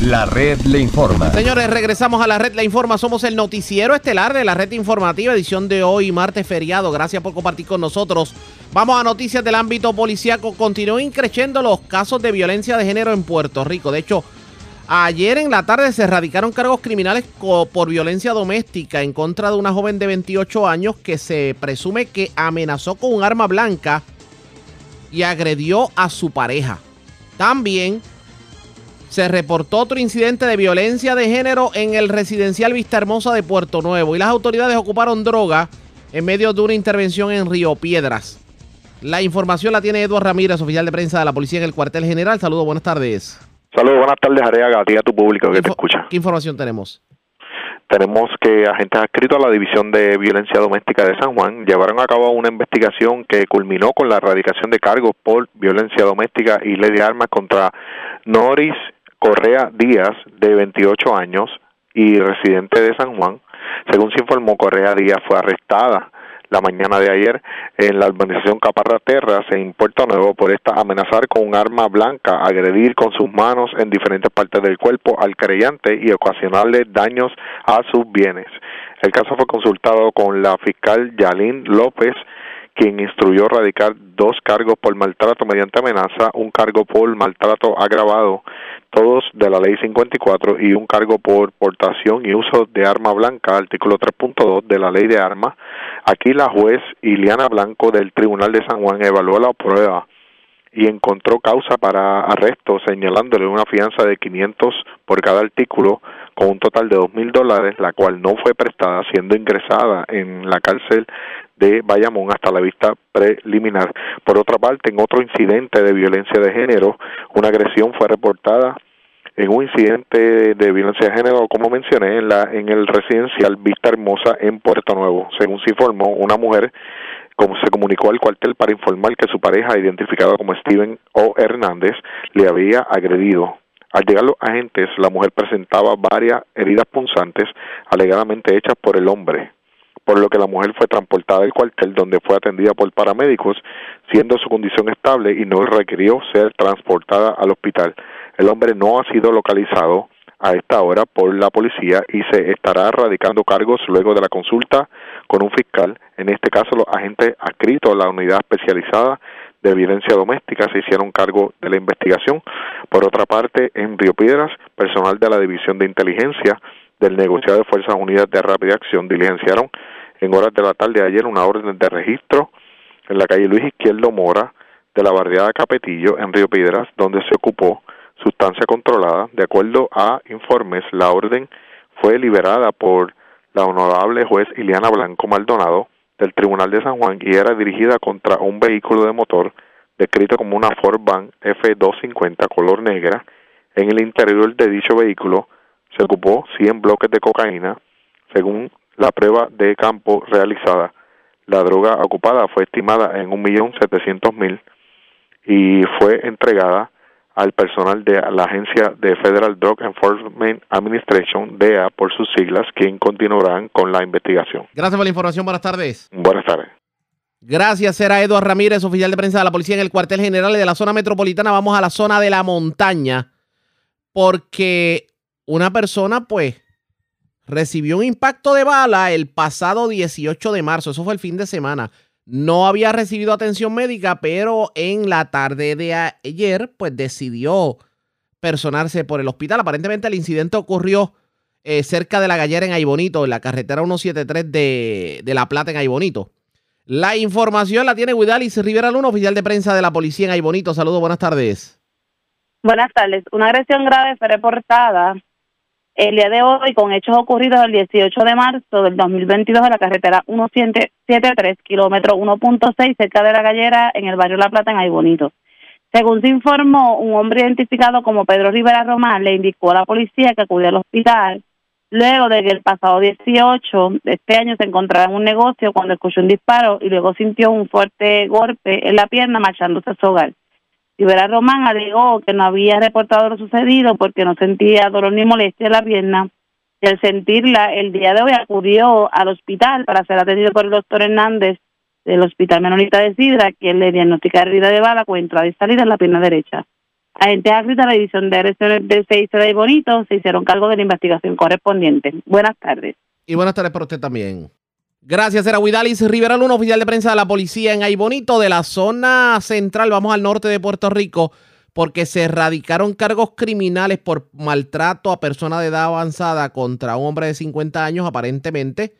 La red le informa. Señores, regresamos a la red le informa. Somos el noticiero estelar de la red informativa, edición de hoy, martes feriado. Gracias por compartir con nosotros. Vamos a noticias del ámbito policíaco. Continúan increciendo los casos de violencia de género en Puerto Rico. De hecho, ayer en la tarde se erradicaron cargos criminales por violencia doméstica en contra de una joven de 28 años que se presume que amenazó con un arma blanca y agredió a su pareja. También se reportó otro incidente de violencia de género en el residencial Vista Hermosa de Puerto Nuevo y las autoridades ocuparon droga en medio de una intervención en Río Piedras. La información la tiene Eduardo Ramírez, oficial de prensa de la policía en el cuartel general. Saludos, buenas tardes. Saludos, buenas tardes, Areaga, a ti a tu público que te escucha. ¿Qué información tenemos? Tenemos que agentes adscritos a la División de Violencia Doméstica de San Juan llevaron a cabo una investigación que culminó con la erradicación de cargos por violencia doméstica y ley de armas contra Noris Correa Díaz, de 28 años y residente de San Juan. Según se informó, Correa Díaz fue arrestada la mañana de ayer en la urbanización Caparra Terras en Puerto Nuevo por esta amenazar con un arma blanca, agredir con sus manos en diferentes partes del cuerpo al creyente y ocasionarle daños a sus bienes. El caso fue consultado con la fiscal Yalín López, quien instruyó radicar dos cargos por maltrato mediante amenaza, un cargo por maltrato agravado todos de la ley 54 y un cargo por portación y uso de arma blanca, artículo 3.2 de la ley de armas. Aquí la juez Iliana Blanco del Tribunal de San Juan evaluó la prueba y encontró causa para arresto señalándole una fianza de 500 por cada artículo con un total de dos mil dólares, la cual no fue prestada siendo ingresada en la cárcel de Bayamón hasta la vista preliminar. Por otra parte, en otro incidente de violencia de género, una agresión fue reportada en un incidente de violencia de género, como mencioné, en, la, en el residencial Vista Hermosa en Puerto Nuevo. Según se informó, una mujer como se comunicó al cuartel para informar que su pareja, identificada como Steven O. Hernández, le había agredido. Al llegar los agentes, la mujer presentaba varias heridas punzantes alegadamente hechas por el hombre, por lo que la mujer fue transportada al cuartel donde fue atendida por paramédicos, siendo su condición estable y no requirió ser transportada al hospital. El hombre no ha sido localizado a esta hora por la policía y se estará radicando cargos luego de la consulta con un fiscal. En este caso, los agentes adscritos a la unidad especializada de violencia doméstica se hicieron cargo de la investigación. Por otra parte, en Río Piedras, personal de la División de Inteligencia del negociado de Fuerzas Unidas de Rápida Acción diligenciaron en horas de la tarde de ayer una orden de registro en la calle Luis Izquierdo Mora de la barriada Capetillo en Río Piedras, donde se ocupó sustancia controlada. De acuerdo a informes, la orden fue liberada por la honorable juez Iliana Blanco Maldonado del Tribunal de San Juan y era dirigida contra un vehículo de motor descrito como una Ford Van F250 color negra. En el interior de dicho vehículo se ocupó 100 bloques de cocaína. Según la prueba de campo realizada, la droga ocupada fue estimada en 1.700.000 y fue entregada al personal de la agencia de Federal Drug Enforcement Administration, DEA por sus siglas, quien continuarán con la investigación. Gracias por la información. Buenas tardes. Buenas tardes. Gracias, era Eduardo Ramírez, oficial de prensa de la policía en el cuartel general de la zona metropolitana. Vamos a la zona de la montaña, porque una persona, pues, recibió un impacto de bala el pasado 18 de marzo. Eso fue el fin de semana no había recibido atención médica, pero en la tarde de ayer, pues decidió personarse por el hospital. Aparentemente el incidente ocurrió eh, cerca de la gallera en Aybonito, en la carretera 173 de, de La Plata en Aybonito. La información la tiene Guidalis Rivera Luna, oficial de prensa de la policía en Aybonito. Saludos, buenas tardes. Buenas tardes. Una agresión grave fue reportada el día de hoy con hechos ocurridos el 18 de marzo del 2022 en la carretera 173, kilómetro 1.6, cerca de la gallera, en el barrio La Plata, en Aybonito. Según se informó, un hombre identificado como Pedro Rivera Román le indicó a la policía que acudió al hospital luego de que el pasado 18 de este año se encontraba en un negocio cuando escuchó un disparo y luego sintió un fuerte golpe en la pierna marchándose a su hogar. Rivera Román alegó que no había reportado lo sucedido porque no sentía dolor ni molestia en la pierna y al sentirla el día de hoy acudió al hospital para ser atendido por el doctor Hernández del Hospital Menonita de Sidra, quien le diagnostica herida de bala con entrada y salida en la pierna derecha. Agentes a la división de agresiones del CIC de Bonito se hicieron cargo de la investigación correspondiente. Buenas tardes. Y buenas tardes para usted también. Gracias, era Huidalis Rivera Luna, oficial de prensa de la policía en Aybonito, de la zona central. Vamos al norte de Puerto Rico, porque se erradicaron cargos criminales por maltrato a persona de edad avanzada contra un hombre de 50 años, aparentemente.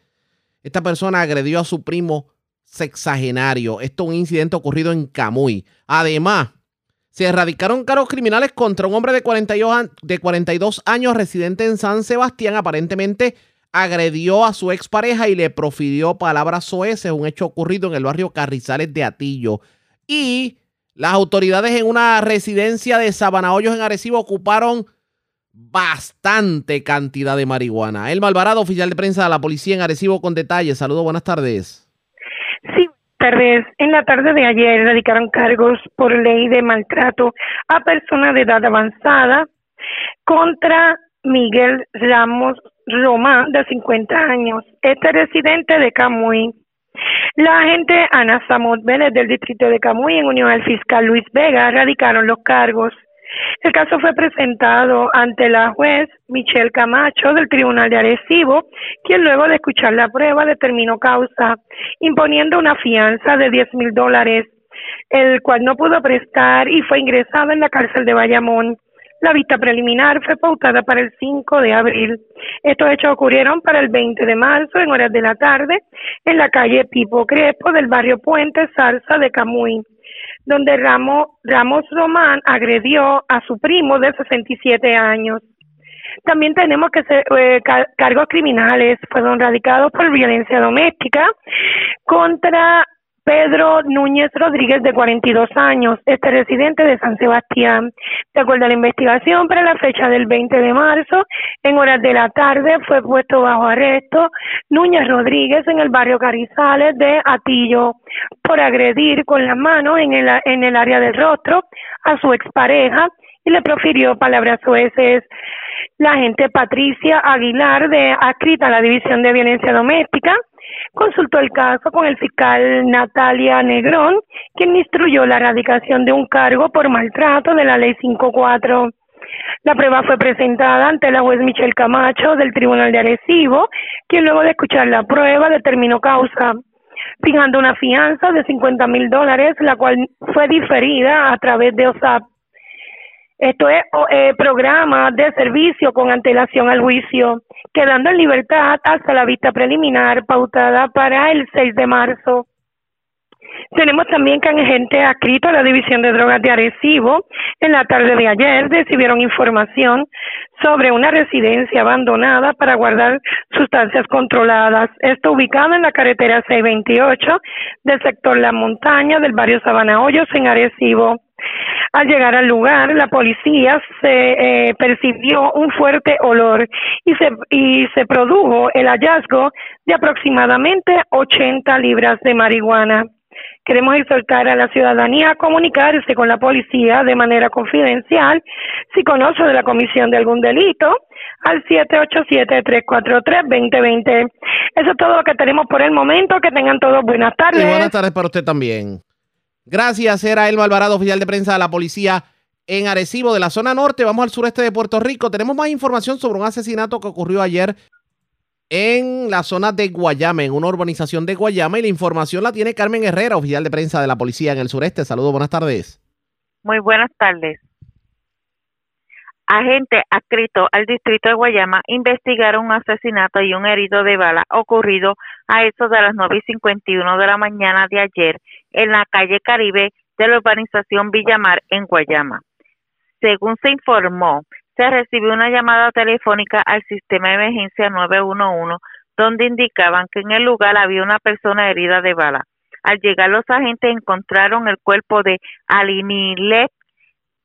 Esta persona agredió a su primo sexagenario. Esto es un incidente ocurrido en Camuy. Además, se erradicaron cargos criminales contra un hombre de 42, de 42 años residente en San Sebastián, aparentemente agredió a su expareja y le profirió palabras soeces, un hecho ocurrido en el barrio Carrizales de Atillo. Y las autoridades en una residencia de Sabanahoyos en Arecibo ocuparon bastante cantidad de marihuana. El Malvarado, oficial de prensa de la policía en Arecibo, con detalles. Saludos, buenas tardes. Sí, tardes. En la tarde de ayer radicaron cargos por ley de maltrato a personas de edad avanzada contra Miguel Ramos Roma, de 50 años, este residente de Camuy. La agente Ana Samot Vélez del distrito de Camuy, en unión al fiscal Luis Vega, radicaron los cargos. El caso fue presentado ante la juez Michelle Camacho del Tribunal de Arecibo, quien luego de escuchar la prueba determinó causa, imponiendo una fianza de 10 mil dólares, el cual no pudo prestar y fue ingresado en la cárcel de Bayamón. La vista preliminar fue pautada para el 5 de abril. Estos hechos ocurrieron para el 20 de marzo en horas de la tarde en la calle Pipo Crespo del barrio Puente Salsa de Camuy, donde Ramos, Ramos Román agredió a su primo de 67 años. También tenemos que ser, eh, cargos criminales fueron radicados por violencia doméstica contra Pedro Núñez Rodríguez, de 42 años, este residente de San Sebastián. De acuerdo a la investigación, para la fecha del 20 de marzo, en horas de la tarde, fue puesto bajo arresto Núñez Rodríguez en el barrio Carizales de Atillo por agredir con las manos en el, en el área del rostro a su expareja y le profirió palabras sueces. La agente Patricia Aguilar, de adscrita a la División de Violencia Doméstica, consultó el caso con el fiscal Natalia Negrón, quien instruyó la erradicación de un cargo por maltrato de la ley 54. La prueba fue presentada ante la juez Michelle Camacho del Tribunal de Arecibo, quien luego de escuchar la prueba determinó causa, fijando una fianza de 50 mil dólares, la cual fue diferida a través de OSAP. Esto es eh, programa de servicio con antelación al juicio, quedando en libertad hasta la vista preliminar pautada para el 6 de marzo. Tenemos también que agente adscrito a la División de Drogas de Arecibo, en la tarde de ayer recibieron información sobre una residencia abandonada para guardar sustancias controladas. Esto ubicado en la carretera 628 del sector La Montaña del barrio Sabana Hoyos en Arecibo. Al llegar al lugar, la policía se eh, percibió un fuerte olor y se, y se produjo el hallazgo de aproximadamente 80 libras de marihuana. Queremos exhortar a la ciudadanía a comunicarse con la policía de manera confidencial si conoce de la comisión de algún delito al 787-343-2020. Eso es todo lo que tenemos por el momento. Que tengan todos buenas tardes. Buenas tardes para usted también. Gracias, era Elmo Alvarado, oficial de prensa de la policía en Arecibo, de la zona norte. Vamos al sureste de Puerto Rico. Tenemos más información sobre un asesinato que ocurrió ayer en la zona de Guayama, en una urbanización de Guayama. Y la información la tiene Carmen Herrera, oficial de prensa de la policía en el sureste. Saludos, buenas tardes. Muy buenas tardes. Agente adscrito al distrito de Guayama investigaron un asesinato y un herido de bala ocurrido a eso de las 9 y 51 de la mañana de ayer en la calle Caribe de la urbanización Villamar en Guayama. Según se informó, se recibió una llamada telefónica al sistema de emergencia 911 donde indicaban que en el lugar había una persona herida de bala. Al llegar los agentes encontraron el cuerpo de Alimilet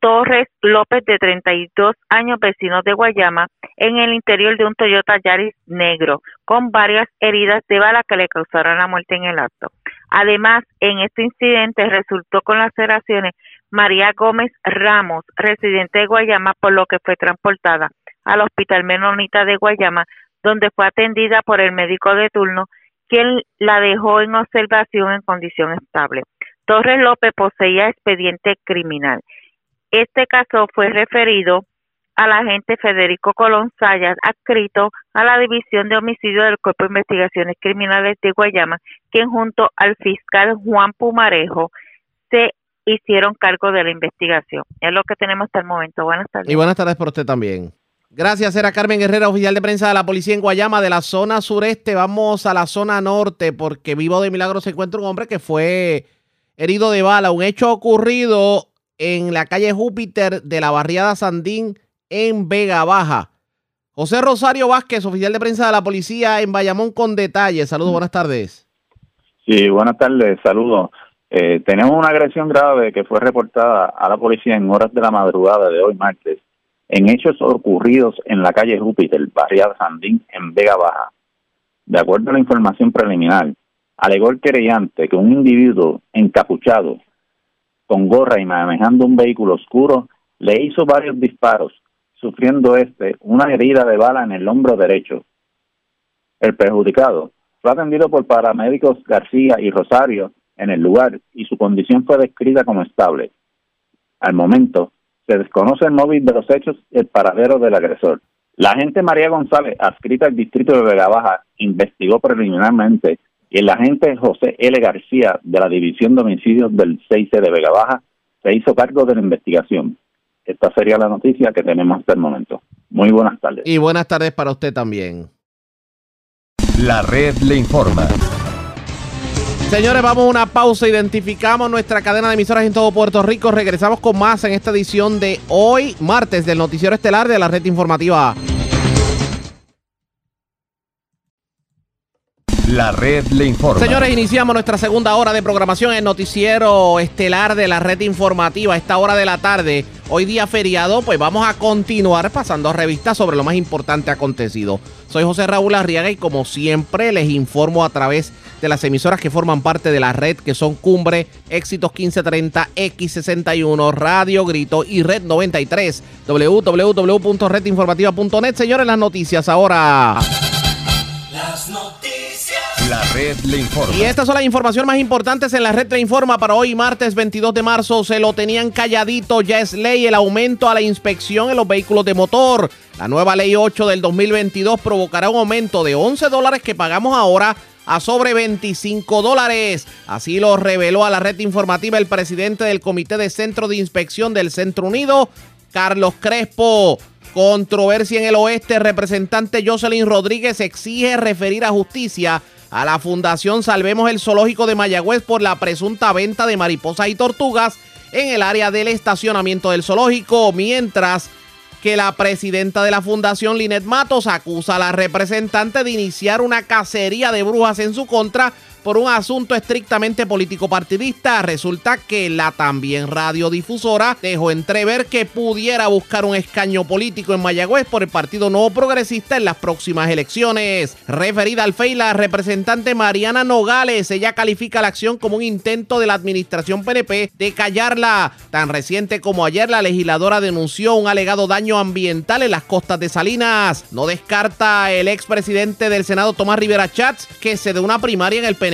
Torres López, de 32 años, vecino de Guayama, en el interior de un Toyota Yaris negro, con varias heridas de bala que le causaron la muerte en el acto. Además, en este incidente resultó con laceraciones María Gómez Ramos, residente de Guayama, por lo que fue transportada al Hospital Menonita de Guayama, donde fue atendida por el médico de turno, quien la dejó en observación en condición estable. Torres López poseía expediente criminal. Este caso fue referido al agente Federico Colón Sayas, adscrito a la División de Homicidio del Cuerpo de Investigaciones Criminales de Guayama, quien junto al fiscal Juan Pumarejo se hicieron cargo de la investigación. Es lo que tenemos hasta el momento. Buenas tardes. Y buenas tardes por usted también. Gracias, era Carmen Herrera, oficial de prensa de la policía en Guayama, de la zona sureste. Vamos a la zona norte, porque vivo de milagro se encuentra un hombre que fue herido de bala. Un hecho ocurrido en la calle Júpiter de la barriada Sandín en Vega Baja. José Rosario Vázquez, oficial de prensa de la policía en Bayamón con detalles. Saludos, buenas tardes. Sí, buenas tardes, saludos. Eh, tenemos una agresión grave que fue reportada a la policía en horas de la madrugada de hoy martes en hechos ocurridos en la calle Júpiter, barriada Sandín, en Vega Baja. De acuerdo a la información preliminar, alegó el querellante que un individuo encapuchado con gorra y manejando un vehículo oscuro, le hizo varios disparos, sufriendo este una herida de bala en el hombro derecho. El perjudicado fue atendido por paramédicos García y Rosario en el lugar y su condición fue descrita como estable. Al momento, se desconoce el móvil de los hechos y el paradero del agresor. La agente María González, adscrita al distrito de Vega Baja, investigó preliminarmente el agente José L. García de la División de Homicidios del 6C de Vega Baja se hizo cargo de la investigación. Esta sería la noticia que tenemos hasta el momento. Muy buenas tardes. Y buenas tardes para usted también. La red le informa. Señores, vamos a una pausa. Identificamos nuestra cadena de emisoras en todo Puerto Rico. Regresamos con más en esta edición de hoy, martes, del Noticiero Estelar de la Red Informativa. La red le informa. Señores, iniciamos nuestra segunda hora de programación en Noticiero Estelar de la red informativa a esta hora de la tarde. Hoy día feriado, pues vamos a continuar pasando revistas sobre lo más importante acontecido. Soy José Raúl Arriaga y como siempre les informo a través de las emisoras que forman parte de la red que son Cumbre, Éxitos 1530, X61, Radio Grito y Red 93, www.redinformativa.net. Señores, las noticias ahora. Las noticias. La red le informa. Y estas son las informaciones más importantes en la red le informa para hoy, martes 22 de marzo. Se lo tenían calladito, ya es ley el aumento a la inspección en los vehículos de motor. La nueva ley 8 del 2022 provocará un aumento de 11 dólares que pagamos ahora a sobre 25 dólares. Así lo reveló a la red informativa el presidente del Comité de Centro de Inspección del Centro Unido, Carlos Crespo. Controversia en el oeste, representante Jocelyn Rodríguez exige referir a justicia a la Fundación Salvemos el Zoológico de Mayagüez por la presunta venta de mariposas y tortugas en el área del estacionamiento del zoológico, mientras que la presidenta de la Fundación, Linet Matos, acusa a la representante de iniciar una cacería de brujas en su contra por un asunto estrictamente político partidista. Resulta que la también radiodifusora dejó entrever que pudiera buscar un escaño político en Mayagüez por el Partido Nuevo Progresista en las próximas elecciones. Referida al FEI, la representante Mariana Nogales, ella califica la acción como un intento de la administración PNP de callarla. Tan reciente como ayer, la legisladora denunció un alegado daño ambiental en las costas de Salinas. No descarta el expresidente del Senado, Tomás Rivera Chats, que se dé una primaria en el PNP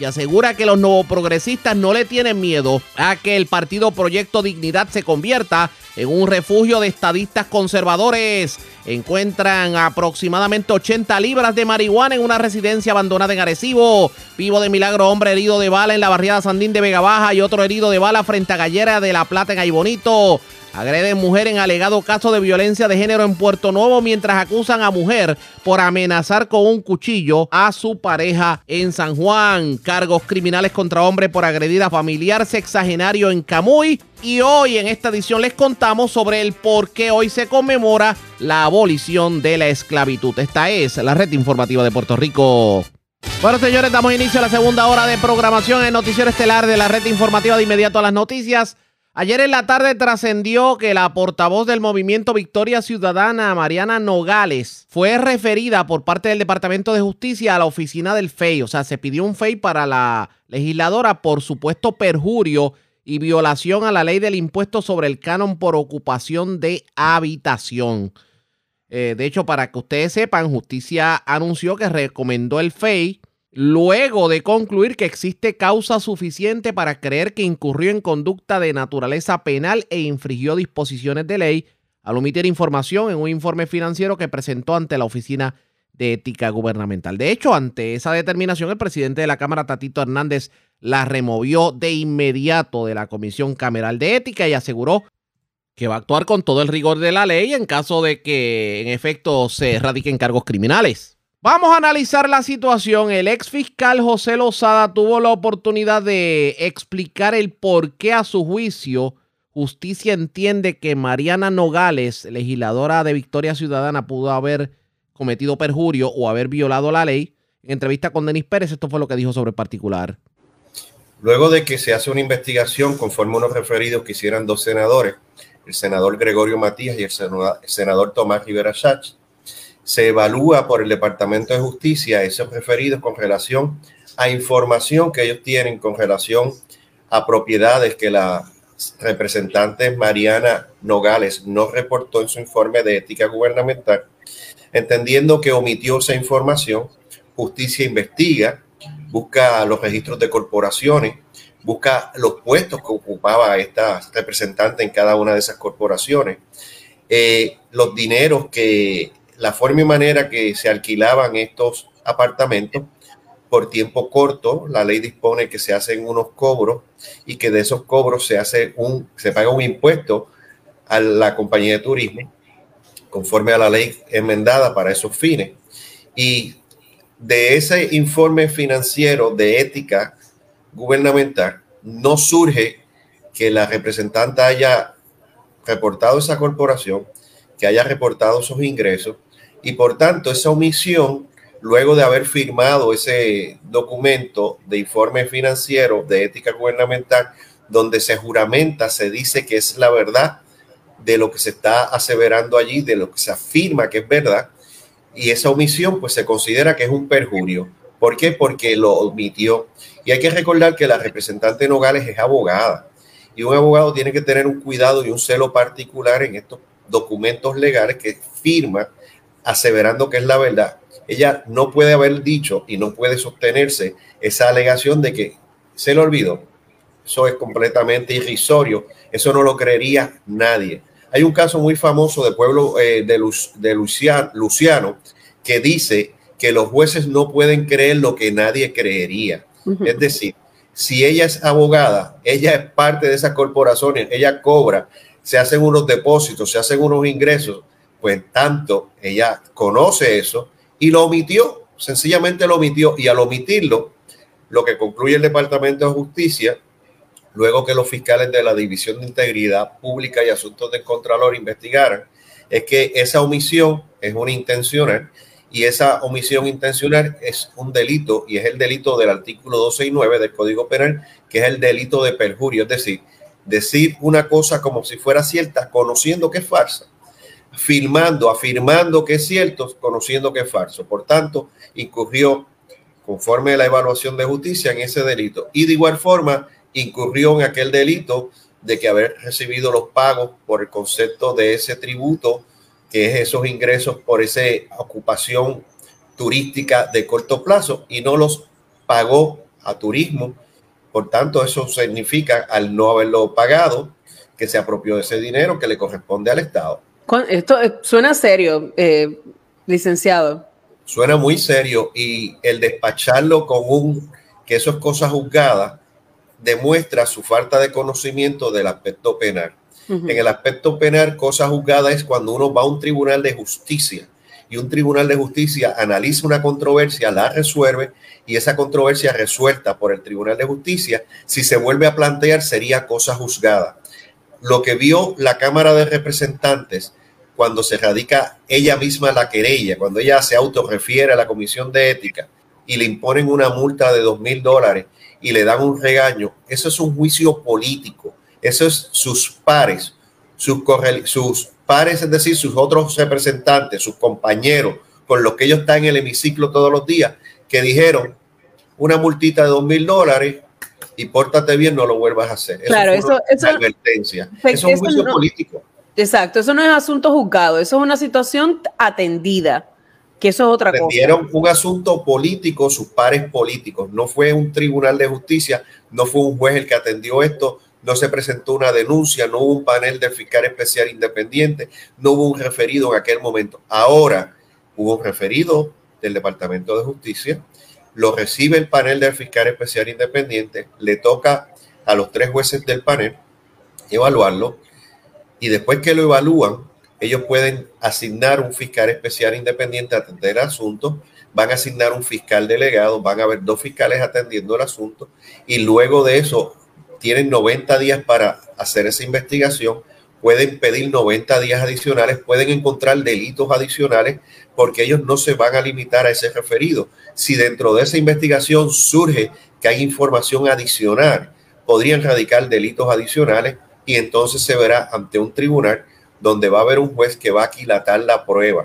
y asegura que los nuevos progresistas no le tienen miedo a que el partido Proyecto Dignidad se convierta en un refugio de estadistas conservadores. Encuentran aproximadamente 80 libras de marihuana en una residencia abandonada en Arecibo. Vivo de milagro, hombre herido de bala en la barriada Sandín de Vega Baja y otro herido de bala frente a Gallera de la Plata en Aybonito. Agreden mujer en alegado caso de violencia de género en Puerto Nuevo mientras acusan a mujer por amenazar con un cuchillo a su pareja en San Juan. Cargos criminales contra hombre por agredir a familiar sexagenario en Camuy. Y hoy en esta edición les contamos sobre el por qué hoy se conmemora la abolición de la esclavitud. Esta es la red informativa de Puerto Rico. Bueno, señores, damos inicio a la segunda hora de programación en Noticiero Estelar de la red informativa de inmediato a las noticias. Ayer en la tarde trascendió que la portavoz del movimiento Victoria Ciudadana, Mariana Nogales, fue referida por parte del Departamento de Justicia a la oficina del FEI. O sea, se pidió un FEI para la legisladora por supuesto perjurio y violación a la ley del impuesto sobre el canon por ocupación de habitación. Eh, de hecho, para que ustedes sepan, Justicia anunció que recomendó el FEI luego de concluir que existe causa suficiente para creer que incurrió en conducta de naturaleza penal e infringió disposiciones de ley al omitir información en un informe financiero que presentó ante la Oficina de Ética Gubernamental. De hecho, ante esa determinación, el presidente de la Cámara, Tatito Hernández, la removió de inmediato de la Comisión Cameral de Ética y aseguró que va a actuar con todo el rigor de la ley en caso de que en efecto se radiquen cargos criminales. Vamos a analizar la situación. El ex fiscal José Lozada tuvo la oportunidad de explicar el por qué a su juicio justicia entiende que Mariana Nogales, legisladora de Victoria Ciudadana, pudo haber cometido perjurio o haber violado la ley. En entrevista con Denis Pérez, esto fue lo que dijo sobre el particular. Luego de que se hace una investigación conforme unos referidos que hicieran dos senadores, el senador Gregorio Matías y el senador Tomás Rivera Sachs, se evalúa por el Departamento de Justicia esos referidos con relación a información que ellos tienen con relación a propiedades que la representante Mariana Nogales no reportó en su informe de ética gubernamental, entendiendo que omitió esa información, justicia investiga, busca los registros de corporaciones, busca los puestos que ocupaba esta representante en cada una de esas corporaciones, eh, los dineros que la forma y manera que se alquilaban estos apartamentos por tiempo corto, la ley dispone que se hacen unos cobros y que de esos cobros se hace un, se paga un impuesto a la compañía de turismo conforme a la ley enmendada para esos fines. Y de ese informe financiero de ética gubernamental no surge que la representante haya reportado esa corporación, que haya reportado sus ingresos y por tanto esa omisión luego de haber firmado ese documento de informe financiero de ética gubernamental, donde se juramenta, se dice que es la verdad de lo que se está aseverando allí, de lo que se afirma que es verdad, y esa omisión pues se considera que es un perjurio. ¿Por qué? Porque lo omitió. Y hay que recordar que la representante Nogales es abogada y un abogado tiene que tener un cuidado y un celo particular en estos documentos legales que firma aseverando que es la verdad. Ella no puede haber dicho y no puede sostenerse esa alegación de que se le olvidó. Eso es completamente irrisorio. Eso no lo creería nadie. Hay un caso muy famoso de pueblo eh, de, de Luciano, Luciano que dice que los jueces no pueden creer lo que nadie creería. Es decir, si ella es abogada, ella es parte de esas corporaciones, ella cobra, se hacen unos depósitos, se hacen unos ingresos, pues tanto ella conoce eso y lo omitió, sencillamente lo omitió y al omitirlo, lo que concluye el Departamento de Justicia, luego que los fiscales de la División de Integridad Pública y Asuntos del Contralor investigaran, es que esa omisión es una intencional y esa omisión intencional es un delito y es el delito del artículo 12 y 9 del Código Penal, que es el delito de perjurio, es decir, decir una cosa como si fuera cierta, conociendo que es falsa, filmando, afirmando que es cierto, conociendo que es falso. Por tanto, incurrió conforme a la evaluación de justicia en ese delito y de igual forma incurrió en aquel delito de que haber recibido los pagos por el concepto de ese tributo que es esos ingresos por esa ocupación turística de corto plazo y no los pagó a turismo. Por tanto, eso significa, al no haberlo pagado, que se apropió de ese dinero que le corresponde al Estado. Esto eh, suena serio, eh, licenciado. Suena muy serio y el despacharlo con un que eso es cosa juzgada demuestra su falta de conocimiento del aspecto penal. En el aspecto penal, cosa juzgada es cuando uno va a un tribunal de justicia y un tribunal de justicia analiza una controversia, la resuelve y esa controversia resuelta por el tribunal de justicia, si se vuelve a plantear sería cosa juzgada. Lo que vio la Cámara de Representantes cuando se radica ella misma la querella, cuando ella se autorrefiere a la Comisión de Ética y le imponen una multa de dos mil dólares y le dan un regaño, eso es un juicio político esos sus pares, sus, sus pares, es decir, sus otros representantes, sus compañeros, con los que ellos están en el hemiciclo todos los días, que dijeron una multita de dos mil dólares y pórtate bien, no lo vuelvas a hacer. Claro, eso, es una advertencia. Eso es un juicio político. Exacto, eso no es asunto juzgado, eso es una situación atendida, que eso es otra cosa. Atendieron un asunto político, sus pares políticos. No fue un tribunal de justicia, no fue un juez el que atendió esto, no se presentó una denuncia, no hubo un panel del fiscal especial independiente, no hubo un referido en aquel momento. Ahora hubo un referido del Departamento de Justicia, lo recibe el panel del fiscal especial independiente, le toca a los tres jueces del panel evaluarlo y después que lo evalúan, ellos pueden asignar un fiscal especial independiente a atender el asunto, van a asignar un fiscal delegado, van a haber dos fiscales atendiendo el asunto y luego de eso tienen 90 días para hacer esa investigación, pueden pedir 90 días adicionales, pueden encontrar delitos adicionales, porque ellos no se van a limitar a ese referido. Si dentro de esa investigación surge que hay información adicional, podrían radicar delitos adicionales y entonces se verá ante un tribunal donde va a haber un juez que va a aquilatar la prueba.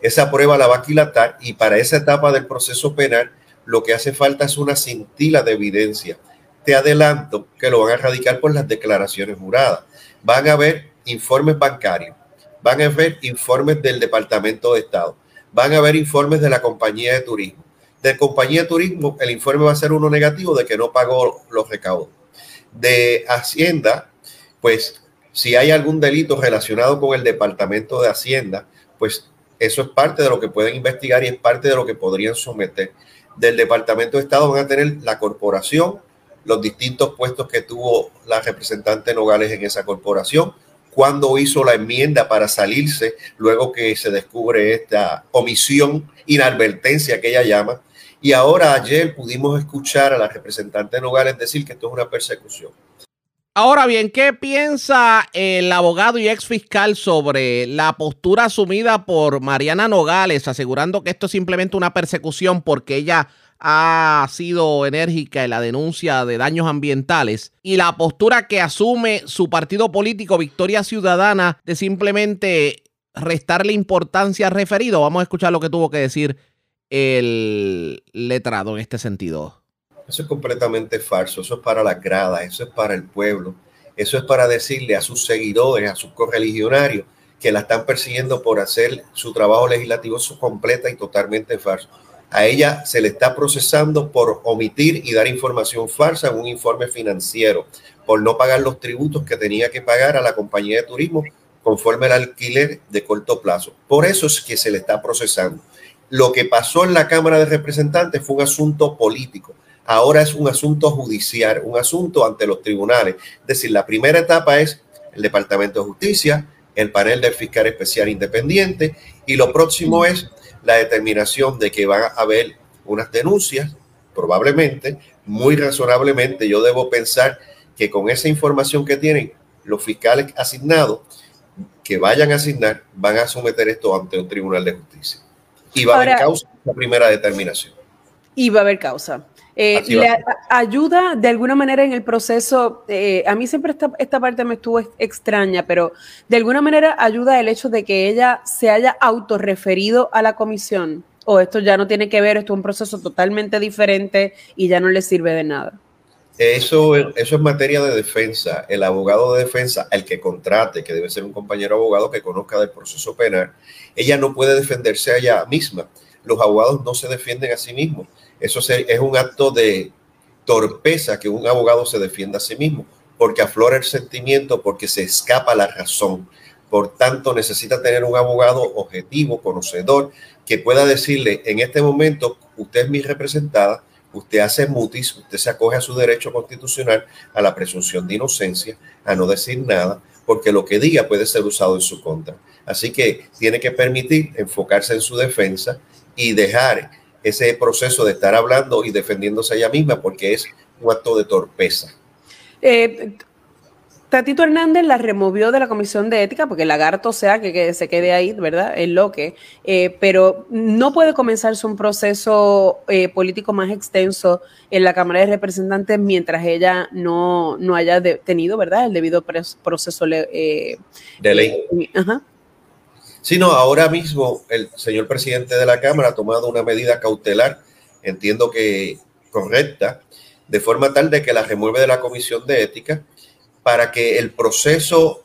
Esa prueba la va a aquilatar y para esa etapa del proceso penal lo que hace falta es una cintila de evidencia te adelanto que lo van a erradicar por las declaraciones juradas. Van a ver informes bancarios, van a ver informes del Departamento de Estado, van a ver informes de la compañía de turismo. De compañía de turismo, el informe va a ser uno negativo de que no pagó los recaudos. De Hacienda, pues si hay algún delito relacionado con el Departamento de Hacienda, pues eso es parte de lo que pueden investigar y es parte de lo que podrían someter. Del Departamento de Estado van a tener la corporación, los distintos puestos que tuvo la representante Nogales en esa corporación, cuando hizo la enmienda para salirse luego que se descubre esta omisión, inadvertencia que ella llama. Y ahora ayer pudimos escuchar a la representante Nogales decir que esto es una persecución. Ahora bien, ¿qué piensa el abogado y ex fiscal sobre la postura asumida por Mariana Nogales, asegurando que esto es simplemente una persecución porque ella ha sido enérgica en la denuncia de daños ambientales y la postura que asume su partido político Victoria Ciudadana de simplemente restarle importancia al referido? Vamos a escuchar lo que tuvo que decir el letrado en este sentido. Eso es completamente falso, eso es para la grada, eso es para el pueblo, eso es para decirle a sus seguidores, a sus correligionarios que la están persiguiendo por hacer su trabajo legislativo, eso es completa y totalmente falso. A ella se le está procesando por omitir y dar información falsa en un informe financiero, por no pagar los tributos que tenía que pagar a la compañía de turismo conforme al alquiler de corto plazo. Por eso es que se le está procesando. Lo que pasó en la Cámara de Representantes fue un asunto político ahora es un asunto judicial, un asunto ante los tribunales. Es decir, la primera etapa es el Departamento de Justicia, el panel del fiscal especial independiente y lo próximo es la determinación de que van a haber unas denuncias, probablemente, muy razonablemente, yo debo pensar que con esa información que tienen los fiscales asignados, que vayan a asignar, van a someter esto ante un tribunal de justicia. Y va a haber causa la primera determinación. Y va a haber causa. Eh, le ayuda de alguna manera en el proceso, eh, a mí siempre esta, esta parte me estuvo extraña, pero de alguna manera ayuda el hecho de que ella se haya autorreferido a la comisión, o esto ya no tiene que ver, esto es un proceso totalmente diferente y ya no le sirve de nada. Eso, eso es materia de defensa. El abogado de defensa, el que contrate, que debe ser un compañero abogado que conozca del proceso penal, ella no puede defenderse a ella misma. Los abogados no se defienden a sí mismos eso es un acto de torpeza que un abogado se defienda a sí mismo, porque aflora el sentimiento, porque se escapa la razón. Por tanto, necesita tener un abogado objetivo, conocedor, que pueda decirle, en este momento, usted es mi representada, usted hace mutis, usted se acoge a su derecho constitucional, a la presunción de inocencia, a no decir nada, porque lo que diga puede ser usado en su contra. Así que tiene que permitir enfocarse en su defensa y dejar ese proceso de estar hablando y defendiéndose a ella misma porque es un acto de torpeza. Eh, Tatito Hernández la removió de la comisión de ética porque el lagarto sea que, se quede ahí, ¿verdad? Es lo que, eh, pero no puede comenzarse un proceso eh, político más extenso en la Cámara de Representantes mientras ella no, no haya tenido, ¿verdad? El debido proceso de ley. Ajá. Sino ahora mismo el señor presidente de la Cámara ha tomado una medida cautelar, entiendo que correcta, de forma tal de que la remueve de la Comisión de Ética para que el proceso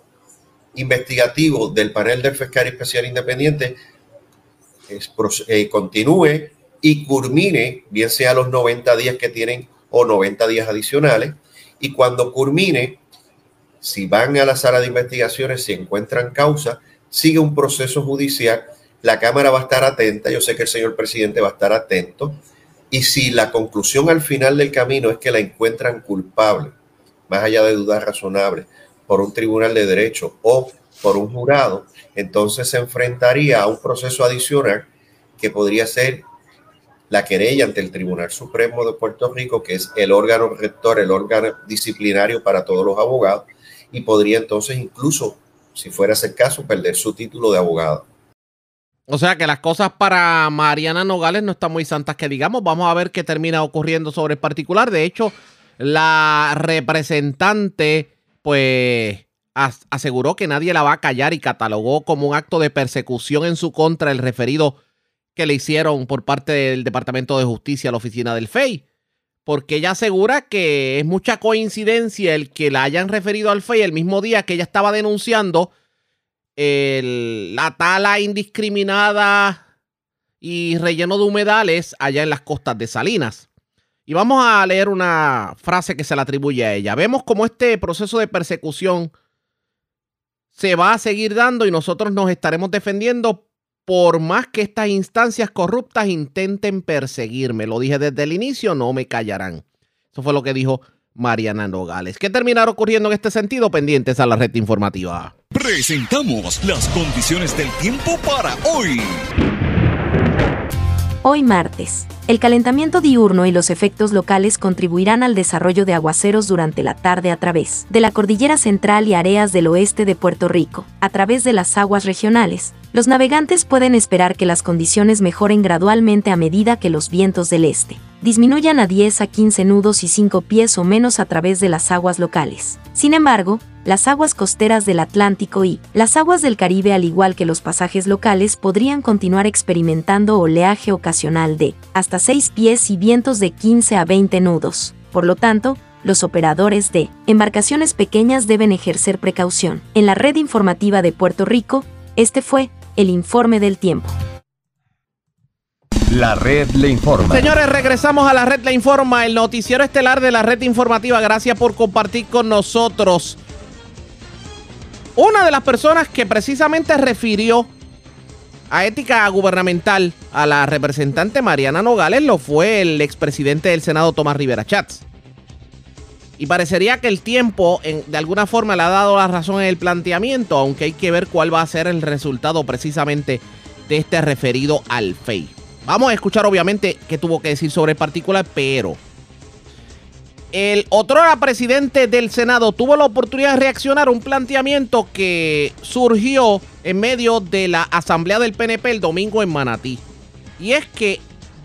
investigativo del panel del fiscal especial independiente eh, continúe y culmine, bien sea los 90 días que tienen o 90 días adicionales, y cuando culmine, si van a la sala de investigaciones, si encuentran causa, sigue un proceso judicial, la Cámara va a estar atenta, yo sé que el señor presidente va a estar atento, y si la conclusión al final del camino es que la encuentran culpable, más allá de dudas razonables, por un tribunal de derecho o por un jurado, entonces se enfrentaría a un proceso adicional que podría ser la querella ante el Tribunal Supremo de Puerto Rico, que es el órgano rector, el órgano disciplinario para todos los abogados, y podría entonces incluso si fuera ese caso, perder su título de abogado. O sea que las cosas para Mariana Nogales no están muy santas que digamos. Vamos a ver qué termina ocurriendo sobre el particular. De hecho, la representante, pues, aseguró que nadie la va a callar y catalogó como un acto de persecución en su contra el referido que le hicieron por parte del Departamento de Justicia a la oficina del FEI porque ella asegura que es mucha coincidencia el que la hayan referido al FEI el mismo día que ella estaba denunciando la tala indiscriminada y relleno de humedales allá en las costas de Salinas. Y vamos a leer una frase que se le atribuye a ella. Vemos cómo este proceso de persecución se va a seguir dando y nosotros nos estaremos defendiendo por más que estas instancias corruptas intenten perseguirme. Lo dije desde el inicio, no me callarán. Eso fue lo que dijo Mariana Nogales. ¿Qué terminará ocurriendo en este sentido? Pendientes a la red informativa. Presentamos las condiciones del tiempo para hoy. Hoy martes, el calentamiento diurno y los efectos locales contribuirán al desarrollo de aguaceros durante la tarde a través de la cordillera central y áreas del oeste de Puerto Rico, a través de las aguas regionales. Los navegantes pueden esperar que las condiciones mejoren gradualmente a medida que los vientos del este disminuyan a 10 a 15 nudos y 5 pies o menos a través de las aguas locales. Sin embargo, las aguas costeras del Atlántico y las aguas del Caribe, al igual que los pasajes locales, podrían continuar experimentando oleaje ocasional de hasta 6 pies y vientos de 15 a 20 nudos. Por lo tanto, los operadores de embarcaciones pequeñas deben ejercer precaución. En la red informativa de Puerto Rico, este fue el informe del tiempo. La red le informa. Señores, regresamos a la red le informa, el noticiero estelar de la red informativa. Gracias por compartir con nosotros. Una de las personas que precisamente refirió a ética gubernamental a la representante Mariana Nogales lo fue el expresidente del Senado Tomás Rivera Chats. Y parecería que el tiempo de alguna forma le ha dado la razón en el planteamiento, aunque hay que ver cuál va a ser el resultado precisamente de este referido al FEI. Vamos a escuchar obviamente qué tuvo que decir sobre el particular, pero el otro presidente del Senado tuvo la oportunidad de reaccionar a un planteamiento que surgió en medio de la asamblea del PNP el domingo en Manatí. Y es que